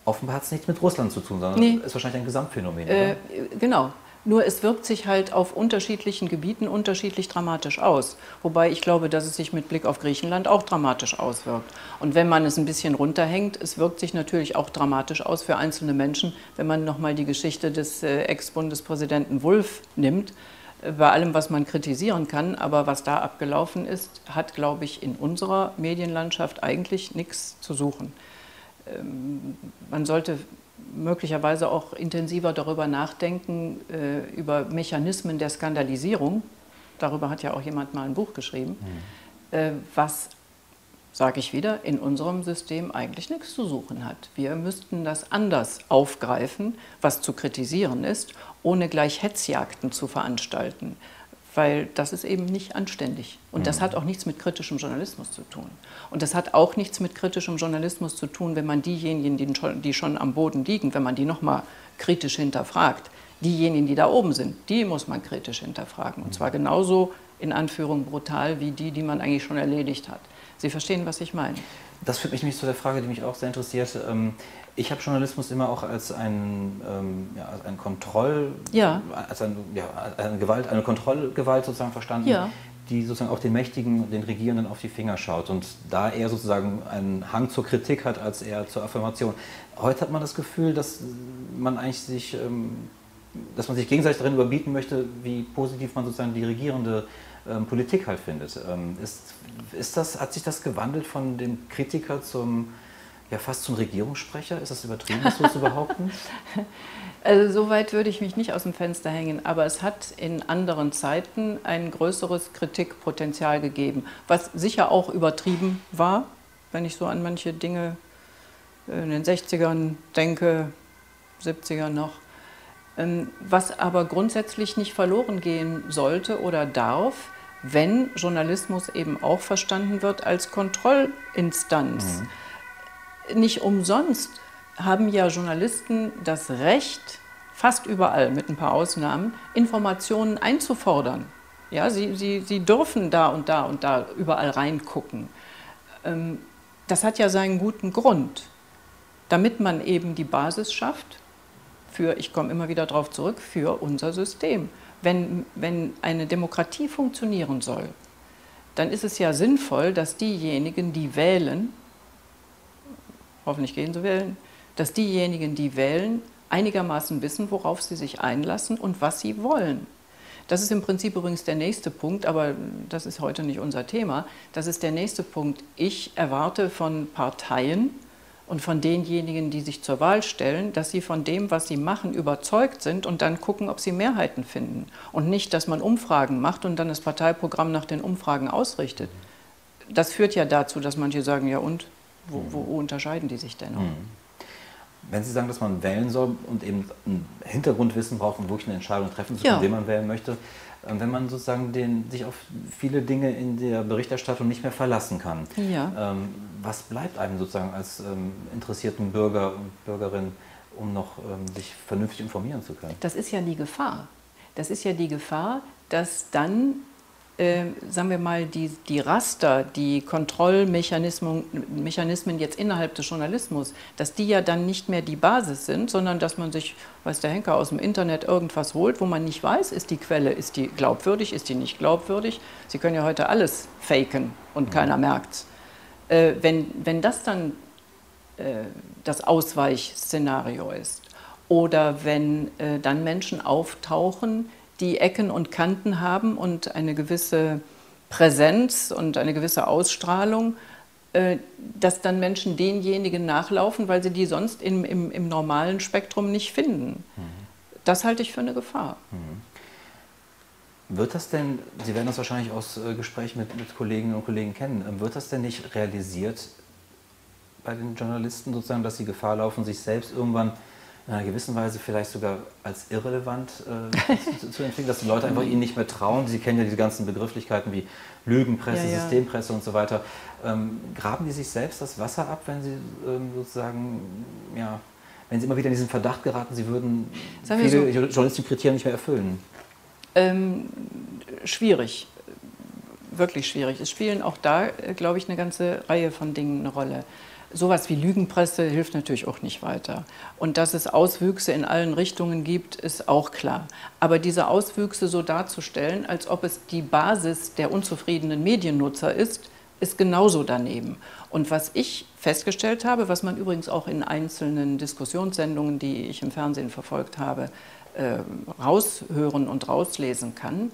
offenbar hat es nichts mit Russland zu tun, sondern nee. ist wahrscheinlich ein Gesamtphänomen. Äh, genau, nur es wirkt sich halt auf unterschiedlichen Gebieten unterschiedlich dramatisch aus. Wobei ich glaube, dass es sich mit Blick auf Griechenland auch dramatisch auswirkt. Und wenn man es ein bisschen runterhängt, es wirkt sich natürlich auch dramatisch aus für einzelne Menschen, wenn man nochmal die Geschichte des äh, Ex-Bundespräsidenten Wulff nimmt. Äh, bei allem, was man kritisieren kann, aber was da abgelaufen ist, hat, glaube ich, in unserer Medienlandschaft eigentlich nichts zu suchen. Ähm, man sollte möglicherweise auch intensiver darüber nachdenken, äh, über Mechanismen der Skandalisierung. Darüber hat ja auch jemand mal ein Buch geschrieben, mhm. äh, was, sage ich wieder, in unserem System eigentlich nichts zu suchen hat. Wir müssten das anders aufgreifen, was zu kritisieren ist, ohne gleich Hetzjagden zu veranstalten weil das ist eben nicht anständig. Und das mhm. hat auch nichts mit kritischem Journalismus zu tun. Und das hat auch nichts mit kritischem Journalismus zu tun, wenn man diejenigen, die schon, die schon am Boden liegen, wenn man die nochmal kritisch hinterfragt. Diejenigen, die da oben sind, die muss man kritisch hinterfragen. Und zwar genauso in Anführung brutal wie die, die man eigentlich schon erledigt hat. Sie verstehen, was ich meine. Das führt mich nämlich zu der Frage, die mich auch sehr interessiert. Ähm, ich habe Journalismus immer auch als ein, ähm, ja, als ein Kontroll, ja. als ein, ja, eine Gewalt, eine Kontrollgewalt sozusagen verstanden, ja. die sozusagen auch den Mächtigen, den Regierenden auf die Finger schaut und da eher sozusagen einen Hang zur Kritik hat als eher zur Affirmation. Heute hat man das Gefühl, dass man eigentlich sich, ähm, dass man sich gegenseitig darin überbieten möchte, wie positiv man sozusagen die regierende ähm, Politik halt findet. Ähm, ist, ist das, hat sich das gewandelt von dem Kritiker zum ja fast zum Regierungssprecher. Ist das übertrieben, das so zu behaupten? [laughs] Also so weit würde ich mich nicht aus dem Fenster hängen, aber es hat in anderen Zeiten ein größeres Kritikpotenzial gegeben, was sicher auch übertrieben war, wenn ich so an manche Dinge in den 60ern denke, 70er noch. Ähm, was aber grundsätzlich nicht verloren gehen sollte oder darf, wenn Journalismus eben auch verstanden wird als Kontrollinstanz. Mhm nicht umsonst haben ja Journalisten das Recht, fast überall mit ein paar Ausnahmen, Informationen einzufordern. Ja, sie, sie, sie dürfen da und da und da überall reingucken. Ähm, das hat ja seinen guten Grund, damit man eben die Basis schafft für, ich komme immer wieder darauf zurück, für unser System. Wenn, wenn eine Demokratie funktionieren soll, dann ist es ja sinnvoll, dass diejenigen, die wählen, hoffentlich gehen sie wählen, dass diejenigen, die wählen, einigermaßen wissen, worauf sie sich einlassen und was sie wollen. Das ist im Prinzip übrigens der nächste Punkt, aber das ist heute nicht unser Thema. Das ist der nächste Punkt. Ich erwarte von Parteien und von denjenigen, die sich zur Wahl stellen, dass sie von dem, was sie machen, überzeugt sind und dann gucken, ob sie Mehrheiten finden. Und nicht, dass man Umfragen macht und dann das Parteiprogramm nach den Umfragen ausrichtet. Das führt ja dazu, dass manche sagen, ja und, wo, wo unterscheiden die sich denn? Mhm. Wenn Sie sagen, dass man wählen soll und eben ein Hintergrundwissen braucht, um wirklich eine Entscheidung treffen zu können, ja. wen man wählen möchte, wenn man sozusagen den, sich auf viele Dinge in der Berichterstattung nicht mehr verlassen kann, ja. ähm, was bleibt einem sozusagen als ähm, interessierten Bürger und Bürgerin, um noch ähm, sich vernünftig informieren zu können? Das ist ja die Gefahr. Das ist ja die Gefahr, dass dann äh, sagen wir mal, die, die Raster, die Kontrollmechanismen Mechanismen jetzt innerhalb des Journalismus, dass die ja dann nicht mehr die Basis sind, sondern dass man sich, weiß der Henker, aus dem Internet irgendwas holt, wo man nicht weiß, ist die Quelle, ist die glaubwürdig, ist die nicht glaubwürdig. Sie können ja heute alles faken und keiner merkt es. Äh, wenn, wenn das dann äh, das Ausweichszenario ist oder wenn äh, dann Menschen auftauchen, die Ecken und Kanten haben und eine gewisse Präsenz und eine gewisse Ausstrahlung, äh, dass dann Menschen denjenigen nachlaufen, weil sie die sonst im, im, im normalen Spektrum nicht finden. Mhm. Das halte ich für eine Gefahr. Mhm. Wird das denn, Sie werden das wahrscheinlich aus äh, Gesprächen mit, mit Kolleginnen und Kollegen kennen, äh, wird das denn nicht realisiert bei den Journalisten sozusagen, dass sie Gefahr laufen, sich selbst irgendwann in einer gewissen Weise vielleicht sogar als irrelevant äh, [laughs] zu, zu, entwickeln, dass die Leute einfach ihnen nicht mehr trauen. Sie kennen ja diese ganzen Begrifflichkeiten wie Lügenpresse, ja, ja. Systempresse und so weiter. Ähm, graben die sich selbst das Wasser ab, wenn sie ähm, sozusagen, ja, wenn sie immer wieder in diesen Verdacht geraten, sie würden viele so, journalistische Kriterien nicht mehr erfüllen? Ähm, schwierig, wirklich schwierig. Es spielen auch da, äh, glaube ich, eine ganze Reihe von Dingen eine Rolle sowas wie Lügenpresse hilft natürlich auch nicht weiter. Und dass es Auswüchse in allen Richtungen gibt, ist auch klar. Aber diese Auswüchse so darzustellen, als ob es die Basis der unzufriedenen Mediennutzer ist, ist genauso daneben. Und was ich festgestellt habe, was man übrigens auch in einzelnen Diskussionssendungen, die ich im Fernsehen verfolgt habe, äh, raushören und rauslesen kann,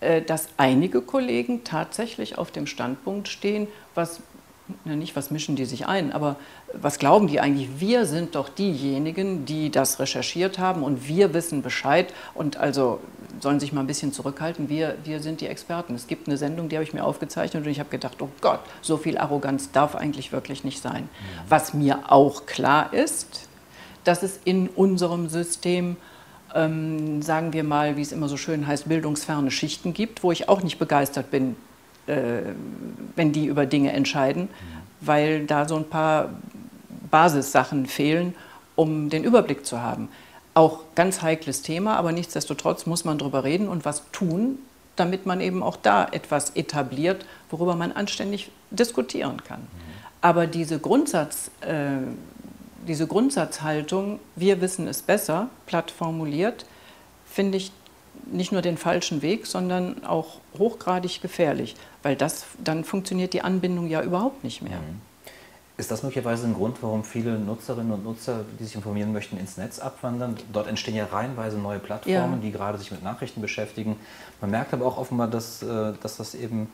äh, dass einige Kollegen tatsächlich auf dem Standpunkt stehen, was na nicht, was mischen die sich ein, aber was glauben die eigentlich? Wir sind doch diejenigen, die das recherchiert haben und wir wissen Bescheid und also sollen sich mal ein bisschen zurückhalten. Wir, wir sind die Experten. Es gibt eine Sendung, die habe ich mir aufgezeichnet und ich habe gedacht, oh Gott, so viel Arroganz darf eigentlich wirklich nicht sein. Mhm. Was mir auch klar ist, dass es in unserem System ähm, sagen wir mal, wie es immer so schön heißt, bildungsferne Schichten gibt, wo ich auch nicht begeistert bin, wenn die über Dinge entscheiden, weil da so ein paar Basissachen fehlen, um den Überblick zu haben. Auch ganz heikles Thema, aber nichtsdestotrotz muss man darüber reden und was tun, damit man eben auch da etwas etabliert, worüber man anständig diskutieren kann. Aber diese, Grundsatz, äh, diese Grundsatzhaltung, wir wissen es besser, platt formuliert, finde ich nicht nur den falschen Weg, sondern auch hochgradig gefährlich, weil das, dann funktioniert die Anbindung ja überhaupt nicht mehr. Mhm. Ist das möglicherweise ein Grund, warum viele Nutzerinnen und Nutzer, die sich informieren möchten, ins Netz abwandern? Dort entstehen ja reihenweise neue Plattformen, ja. die gerade sich mit Nachrichten beschäftigen. Man merkt aber auch offenbar, dass, äh, dass das eben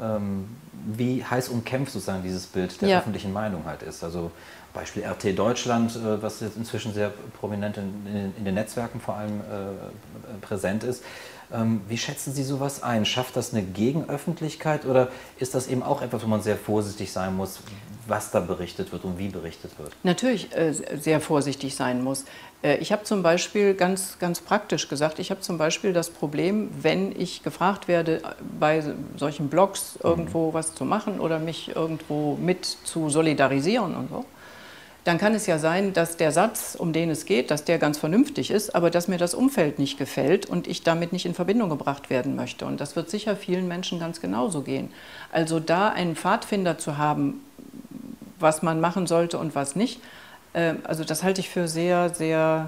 ähm, wie heiß umkämpft sozusagen dieses Bild der ja. öffentlichen Meinung halt ist. Also Beispiel RT Deutschland, äh, was jetzt inzwischen sehr prominent in, in den Netzwerken vor allem äh, präsent ist. Ähm, wie schätzen Sie sowas ein? Schafft das eine Gegenöffentlichkeit oder ist das eben auch etwas, wo man sehr vorsichtig sein muss, was da berichtet wird und wie berichtet wird? Natürlich äh, sehr vorsichtig sein muss. Äh, ich habe zum Beispiel ganz, ganz praktisch gesagt, ich habe zum Beispiel das Problem, wenn ich gefragt werde, bei solchen Blogs irgendwo mhm. was zu machen oder mich irgendwo mit zu solidarisieren und so, dann kann es ja sein, dass der Satz, um den es geht, dass der ganz vernünftig ist, aber dass mir das Umfeld nicht gefällt und ich damit nicht in Verbindung gebracht werden möchte. Und das wird sicher vielen Menschen ganz genauso gehen. Also da einen Pfadfinder zu haben, was man machen sollte und was nicht, äh, also das halte ich für sehr, sehr,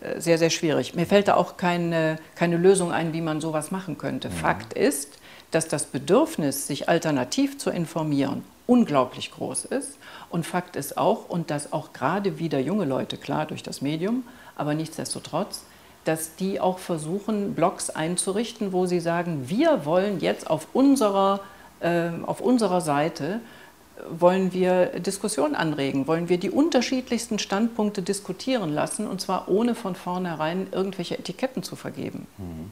äh, sehr, sehr schwierig. Mir fällt da auch keine, keine Lösung ein, wie man sowas machen könnte. Mhm. Fakt ist, dass das Bedürfnis, sich alternativ zu informieren, unglaublich groß ist. Und Fakt ist auch, und dass auch gerade wieder junge Leute, klar durch das Medium, aber nichtsdestotrotz, dass die auch versuchen, Blogs einzurichten, wo sie sagen, wir wollen jetzt auf unserer, äh, auf unserer Seite wollen wir Diskussion anregen, wollen wir die unterschiedlichsten Standpunkte diskutieren lassen, und zwar ohne von vornherein irgendwelche Etiketten zu vergeben. Mhm.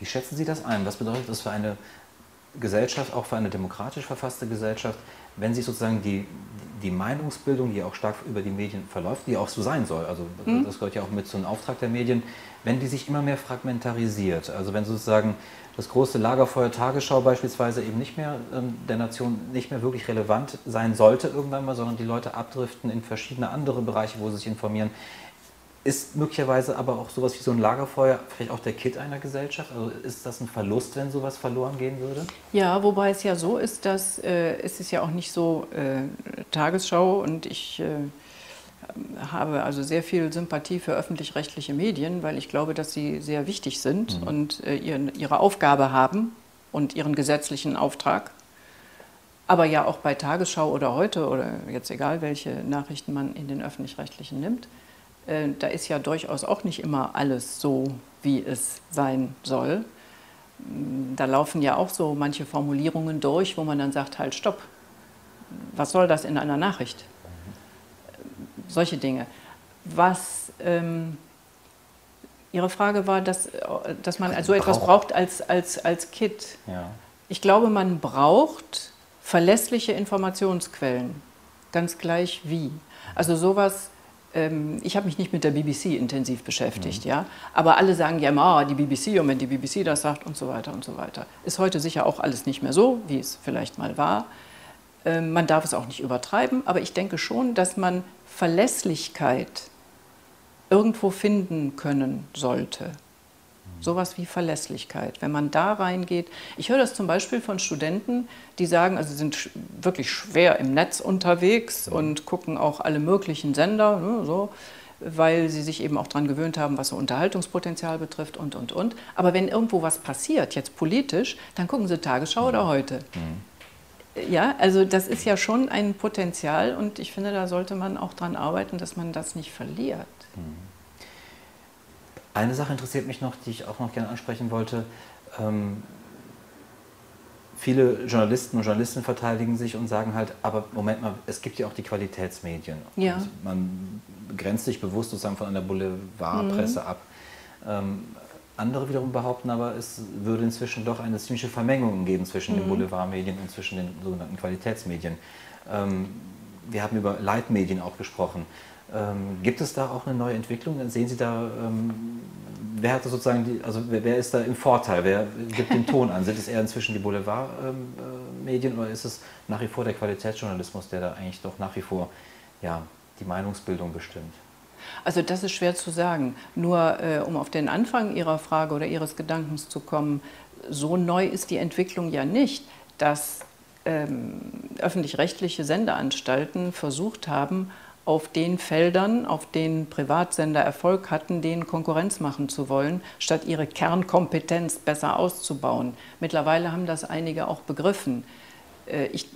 Wie schätzen Sie das ein? Was bedeutet das für eine Gesellschaft, auch für eine demokratisch verfasste Gesellschaft, wenn sich sozusagen die, die Meinungsbildung, die auch stark über die Medien verläuft, die auch so sein soll, also mhm. das gehört ja auch mit zum Auftrag der Medien, wenn die sich immer mehr fragmentarisiert, also wenn sozusagen das große Lagerfeuer Tagesschau beispielsweise eben nicht mehr ähm, der Nation nicht mehr wirklich relevant sein sollte irgendwann mal, sondern die Leute abdriften in verschiedene andere Bereiche, wo sie sich informieren. Ist möglicherweise aber auch sowas wie so ein Lagerfeuer vielleicht auch der Kit einer Gesellschaft? Also ist das ein Verlust, wenn sowas verloren gehen würde? Ja, wobei es ja so ist, dass äh, es ist ja auch nicht so äh, Tagesschau und ich äh, habe also sehr viel Sympathie für öffentlich-rechtliche Medien, weil ich glaube, dass sie sehr wichtig sind mhm. und äh, ihren, ihre Aufgabe haben und ihren gesetzlichen Auftrag. Aber ja auch bei Tagesschau oder heute oder jetzt egal, welche Nachrichten man in den öffentlich-rechtlichen nimmt äh, da ist ja durchaus auch nicht immer alles so, wie es sein soll. Mm, da laufen ja auch so manche Formulierungen durch, wo man dann sagt, halt, stopp, was soll das in einer Nachricht? Solche Dinge. Was ähm, Ihre Frage war, dass, dass man also etwas braucht als, als, als Kit. Ja. Ich glaube, man braucht verlässliche Informationsquellen, ganz gleich wie. Also sowas ich habe mich nicht mit der BBC intensiv beschäftigt, mhm. ja. Aber alle sagen ja immer, die BBC und wenn die BBC das sagt und so weiter und so weiter. Ist heute sicher auch alles nicht mehr so, wie es vielleicht mal war. Ähm, man darf es auch nicht übertreiben, aber ich denke schon, dass man Verlässlichkeit irgendwo finden können sollte. Sowas wie Verlässlichkeit. Wenn man da reingeht, ich höre das zum Beispiel von Studenten, die sagen, also sind wirklich schwer im Netz unterwegs und gucken auch alle möglichen Sender, ne, so, weil sie sich eben auch daran gewöhnt haben, was so Unterhaltungspotenzial betrifft und, und, und. Aber wenn irgendwo was passiert, jetzt politisch, dann gucken sie Tagesschau oder heute. Mhm. Ja, also das ist ja schon ein Potenzial und ich finde, da sollte man auch daran arbeiten, dass man das nicht verliert. Eine Sache interessiert mich noch, die ich auch noch gerne ansprechen wollte. Ähm, viele Journalisten und Journalistinnen verteidigen sich und sagen halt, aber Moment mal, es gibt ja auch die Qualitätsmedien. Ja. Und man grenzt sich bewusst sozusagen von einer Boulevardpresse mhm. ab. Ähm, andere wiederum behaupten aber, es würde inzwischen doch eine ziemliche Vermengung geben zwischen mhm. den Boulevardmedien und zwischen den sogenannten Qualitätsmedien. Ähm, wir haben über Leitmedien auch gesprochen. Ähm, gibt es da auch eine neue Entwicklung? Sehen Sie da, ähm, wer hat sozusagen die, also wer, wer, ist da im Vorteil? Wer gibt den Ton an? Sind es eher inzwischen die Boulevardmedien ähm, äh, oder ist es nach wie vor der Qualitätsjournalismus, der da eigentlich doch nach wie vor ja, die Meinungsbildung bestimmt? Also das ist schwer zu sagen. Nur äh, um auf den Anfang Ihrer Frage oder Ihres Gedankens zu kommen, so neu ist die Entwicklung ja nicht, dass ähm, öffentlich-rechtliche Sendeanstalten versucht haben, auf den Feldern, auf denen Privatsender Erfolg hatten, denen Konkurrenz machen zu wollen, statt ihre Kernkompetenz besser auszubauen. Mittlerweile haben das einige auch begriffen. Äh, ich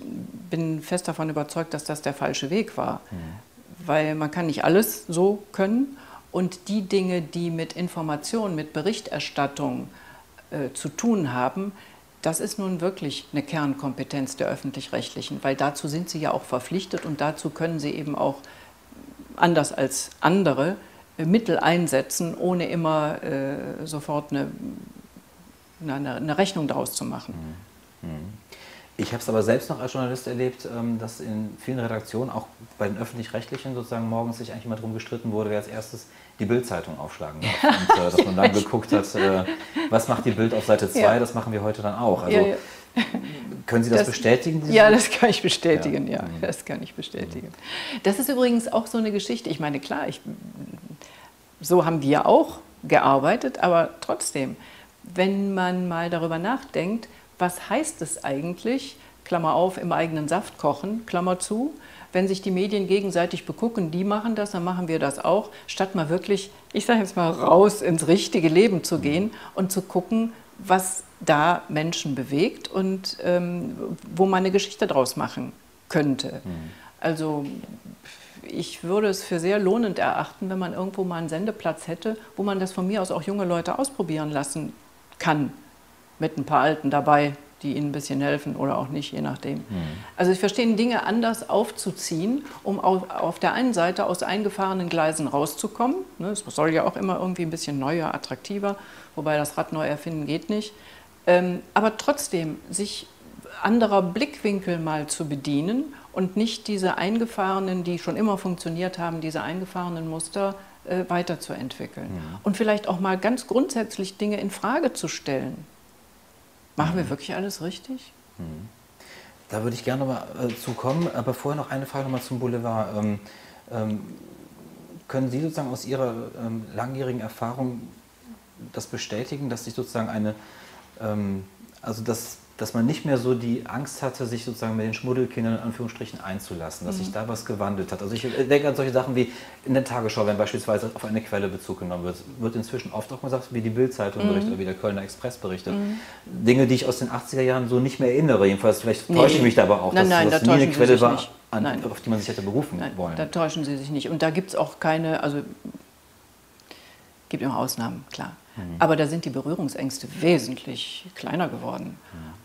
bin fest davon überzeugt, dass das der falsche Weg war, mhm. weil man kann nicht alles so können und die Dinge, die mit Information, mit Berichterstattung äh, zu tun haben, das ist nun wirklich eine Kernkompetenz der öffentlich-rechtlichen, weil dazu sind sie ja auch verpflichtet und dazu können sie eben auch anders als andere äh, Mittel einsetzen, ohne immer äh, sofort eine, eine, eine, Rechnung daraus zu machen. Mhm. Mhm. Ich habe es aber selbst noch als Journalist erlebt, ähm, dass in vielen Redaktionen, auch bei den öffentlich-rechtlichen, sozusagen morgens sich eigentlich immer darum gestritten wurde, wer als erstes die Bildzeitung aufschlagen darf. Und äh, dass man dann [laughs] geguckt hat, äh, was macht die Bild auf Seite 2, ja. das machen wir heute dann auch. Also, ja, ja. Können Sie das, das bestätigen? Ja, das kann ich bestätigen, ja. Mhm. Das kann ich bestätigen. Das ist übrigens auch so eine Geschichte. Ich meine, klar, ich, so haben wir auch gearbeitet, aber trotzdem, wenn man mal darüber nachdenkt, was heißt es eigentlich, Klammer auf, im eigenen Saft kochen, Klammer zu, wenn sich die Medien gegenseitig begucken, die machen das, dann machen wir das auch, statt mal wirklich, ich sage jetzt mal, raus ins richtige Leben zu gehen und zu gucken, was da Menschen bewegt und ähm, wo man eine Geschichte draus machen könnte. Also ich würde es für sehr lohnend erachten, wenn man irgendwo mal einen Sendeplatz hätte, wo man das von mir aus auch junge Leute ausprobieren lassen kann, mit ein paar Alten dabei, die ihnen ein bisschen helfen oder auch nicht, je nachdem. Mhm. Also ich verstehe Dinge anders aufzuziehen, um auf, auf, der einen Seite aus eingefahrenen Gleisen rauszukommen. Ne, es soll ja auch immer irgendwie ein bisschen neuer, attraktiver, wobei das Rad neu erfinden geht nicht. Ähm, aber trotzdem sich anderer Blickwinkel mal zu bedienen und nicht diese eingefahrenen, die schon immer funktioniert haben, diese eingefahrenen Muster äh, weiterzuentwickeln. Mhm. Und vielleicht auch mal ganz grundsätzlich Dinge in Frage zu stellen. Machen wir wirklich alles richtig? Mhm. Da würde ich gerne mal äh, zu aber vorher noch eine Frage noch mal zum Boulevard. Ähm, ähm, können Sie sozusagen aus Ihrer ähm, langjährigen Erfahrung das bestätigen, dass sich sozusagen eine, ähm, also dass dass man nicht mehr so die Angst hatte, sich sozusagen mit den Schmuddelkindern in Anführungsstrichen einzulassen, dass mhm. sich da was gewandelt hat. Also ich denke an solche Sachen wie in der Tagesschau, wenn beispielsweise auf eine Quelle Bezug genommen wird, wird inzwischen oft auch gesagt, wie die Bildzeitung mhm. berichtet oder wie der Kölner Express berichtet. Mhm. Dinge, die ich aus den 80er Jahren so nicht mehr erinnere. Jedenfalls, vielleicht nee. täusche ich mich da aber auch, nein, dass nein, das da nie eine Quelle war, an, auf die man sich hätte berufen nein, wollen. Da täuschen Sie sich nicht. Und da gibt es auch keine, also gibt immer Ausnahmen, klar. Mhm. Aber da sind die Berührungsängste wesentlich kleiner geworden.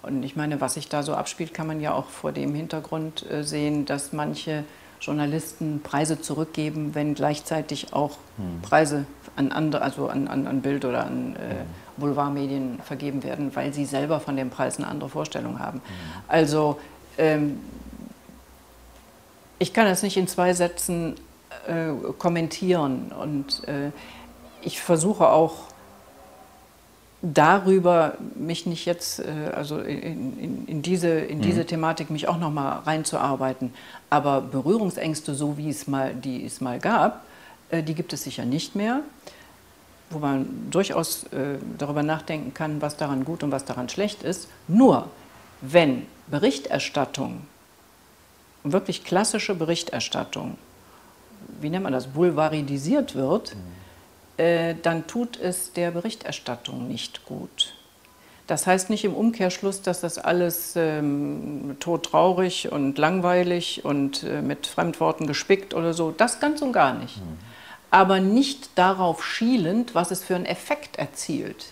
Mhm. Und ich meine, was sich da so abspielt, kann man ja auch vor dem Hintergrund äh, sehen, dass manche Journalisten Preise zurückgeben, wenn gleichzeitig auch mhm. Preise an andere, also an, an, an Bild oder an äh. Boulevardmedien vergeben werden, weil sie selber von dem Preis eine andere Vorstellung haben. Also ähm, ich kann das nicht in zwei Sätzen äh, kommentieren und äh, ich versuche auch darüber mich nicht jetzt, äh, also in, in, in diese, in mhm. diese Thematik mich auch nochmal reinzuarbeiten. Aber Berührungsängste, so wie es mal, die es mal gab, äh, die gibt es sicher nicht mehr. Wo man durchaus äh, darüber nachdenken kann, was daran gut und was daran schlecht ist. Nur wenn Berichterstattung, wirklich klassische Berichterstattung, wie nennt man das, boulevardisiert wird, mhm dann tut es der Berichterstattung nicht gut. Das heißt nicht im Umkehrschluss, dass das alles ähm, todtraurig und langweilig und äh, mit Fremdworten gespickt oder so, das ganz und gar nicht. Mhm. Aber nicht darauf schielend, was es für einen Effekt erzielt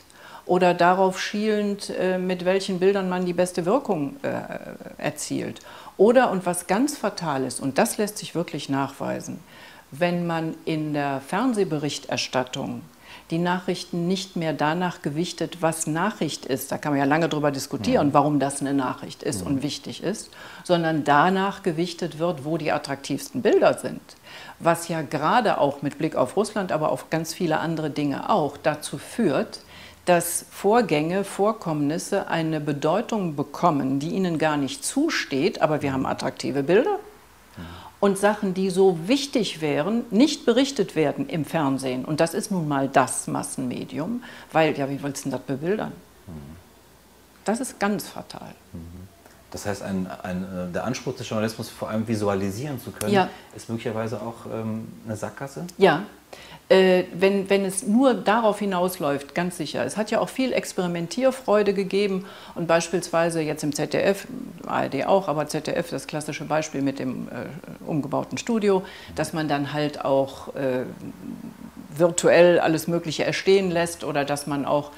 oder darauf schielend, äh, mit welchen Bildern man die beste Wirkung äh, erzielt. Oder, und was ganz fatal ist, und das lässt sich wirklich nachweisen, wenn man in der Fernsehberichterstattung die Nachrichten nicht mehr danach gewichtet, was Nachricht ist. Da kann man ja lange darüber diskutieren, warum das eine Nachricht ist und wichtig ist, sondern danach gewichtet wird, wo die attraktivsten Bilder sind. Was ja gerade auch mit Blick auf Russland, aber auf ganz viele andere Dinge auch dazu führt, dass Vorgänge, Vorkommnisse eine Bedeutung bekommen, die ihnen gar nicht zusteht, aber wir haben attraktive Bilder und Sachen, die so wichtig wären, nicht berichtet werden im Fernsehen. Und das ist nun mal das Massenmedium, weil, ja, wie willst du das bebildern? Das ist ganz fatal. Das heißt, ein, ein, äh, der Anspruch des Journalismus, vor allem visualisieren zu können, ja. ist möglicherweise auch ähm, eine Sackgasse? Ja, äh, wenn, wenn es nur darauf hinausläuft, ganz sicher. Es hat ja auch viel Experimentierfreude gegeben und beispielsweise jetzt im ZDF, ARD auch, aber ZDF das klassische Beispiel mit dem äh, umgebauten Studio, dass man dann halt auch äh, virtuell alles Mögliche erstehen lässt oder dass man auch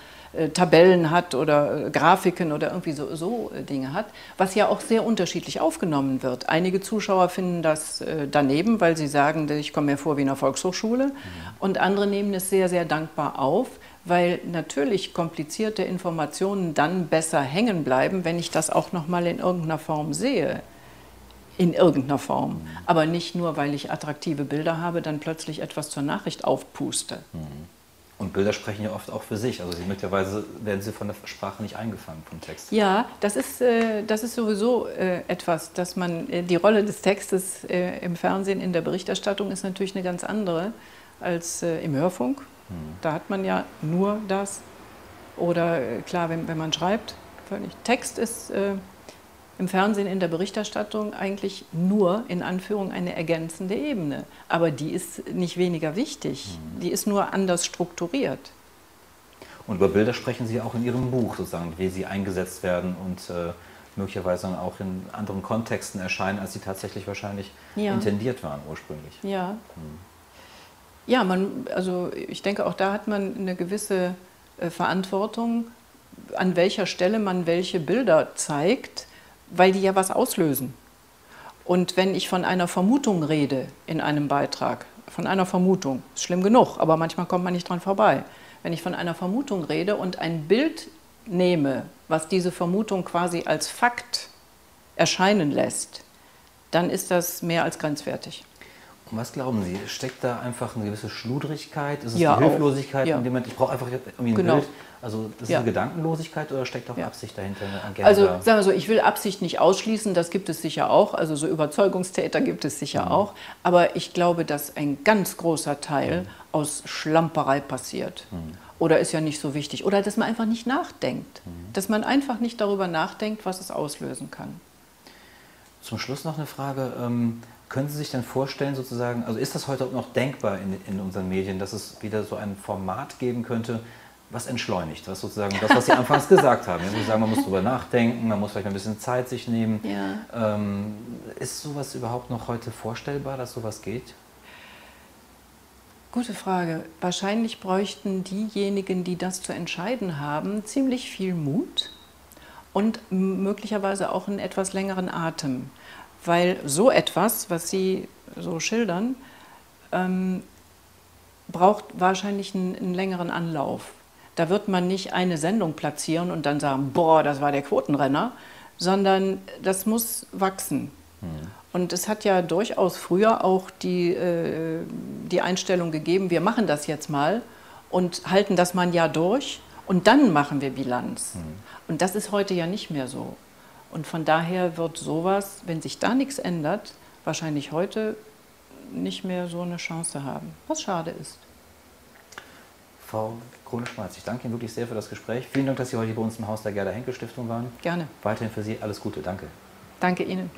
Tabellen hat oder äh, Grafiken oder irgendwie so, so äh, Dinge hat, was ja auch sehr unterschiedlich aufgenommen wird. Einige Zuschauer finden das daneben, weil sie sagen, ich komme mir vor wie in einer Volkshochschule mhm. und andere nehmen es sehr, sehr dankbar auf, weil natürlich komplizierte Informationen dann besser hängen bleiben, wenn ich das auch noch mal in irgendeiner Form sehe in irgendeiner Form. Mhm. Aber nicht nur, weil ich attraktive Bilder habe, dann plötzlich etwas zur Nachricht aufpuste. Mhm. Und Bilder sprechen ja oft auch für sich. Also sie, möglicherweise werden sie von der Sprache nicht eingefangen, vom Text. Ja, das ist, äh, das ist sowieso äh, etwas, dass man, äh, die Rolle des Textes äh, im Fernsehen, in der Berichterstattung ist natürlich eine ganz andere als äh, im Hörfunk. Hm. Da hat man ja nur das. Oder äh, klar, wenn, wenn man schreibt, völlig. Text ist im Fernsehen in der Berichterstattung eigentlich nur in Anführung eine ergänzende Ebene. Aber die ist nicht weniger wichtig, mhm. die ist nur anders strukturiert. Und über Bilder sprechen Sie auch in Ihrem Buch, sozusagen, wie sie eingesetzt werden und äh, möglicherweise dann auch in anderen Kontexten erscheinen, als sie tatsächlich wahrscheinlich ja. intendiert waren ursprünglich. Ja. Mhm. Ja, man, also ich denke, auch da hat man eine gewisse äh, Verantwortung, an welcher Stelle man welche Bilder zeigt weil die ja was auslösen. Und wenn ich von einer Vermutung rede in einem Beitrag, von einer Vermutung, ist schlimm genug, aber manchmal kommt man nicht dran vorbei. Wenn ich von einer Vermutung rede und ein Bild nehme, was diese Vermutung quasi als Fakt erscheinen lässt, dann ist das mehr als grenzwertig. Und was glauben Sie? Steckt da einfach eine gewisse Schludrigkeit? Ist es Ja, die. Hilflosigkeit? Ja. In dem Moment, ich brauche einfach irgendwie ein Genau. Bild. Also ist es Ja. eine Gedankenlosigkeit oder steckt auch Ja. Absicht dahinter? Also sagen wir so, ich will Absicht nicht ausschließen, das gibt es sicher auch. Also so Überzeugungstäter gibt es sicher Mhm. auch. Aber ich glaube, dass ein ganz großer Teil aus Schlamperei passiert. Mhm. Oder ist ja nicht so wichtig. Oder dass man einfach nicht nachdenkt. Mhm. Dass man einfach nicht darüber nachdenkt, was es auslösen kann. Zum Schluss noch eine Frage. Ähm, können Sie sich denn vorstellen, sozusagen, also ist das heute noch denkbar in, in unseren Medien, dass es wieder so ein Format geben könnte, was entschleunigt, was sozusagen das, was Sie anfangs gesagt haben. Sie sagen, man muss drüber nachdenken, man muss vielleicht ein bisschen Zeit sich nehmen. Ja. Ähm, ist sowas überhaupt noch heute vorstellbar, dass sowas geht? Gute Frage. Wahrscheinlich bräuchten diejenigen, die das zu entscheiden haben, ziemlich viel Mut und möglicherweise auch einen etwas längeren Atem. Weil so etwas, was Sie so schildern, ähm, braucht wahrscheinlich einen, einen längeren Anlauf. Da wird man nicht eine Sendung platzieren und dann sagen, boah, das war der Quotenrenner, sondern das muss wachsen. Und es hat ja durchaus früher auch die, äh, die Einstellung gegeben, wir machen das jetzt mal und halten das mal ein Jahr durch und dann machen wir Bilanz. Und das ist heute ja nicht mehr so. Und von daher wird sowas, wenn sich da nichts ändert, wahrscheinlich heute nicht mehr so eine Chance haben. Was schade ist. Frau Krone Schwarz. Ich danke Ihnen wirklich sehr für das Gespräch. Vielen Dank, dass Sie heute bei uns im Haus der Gerda Henkel Stiftung waren. Gerne. Weiterhin für Sie alles Gute. Danke. Danke Ihnen.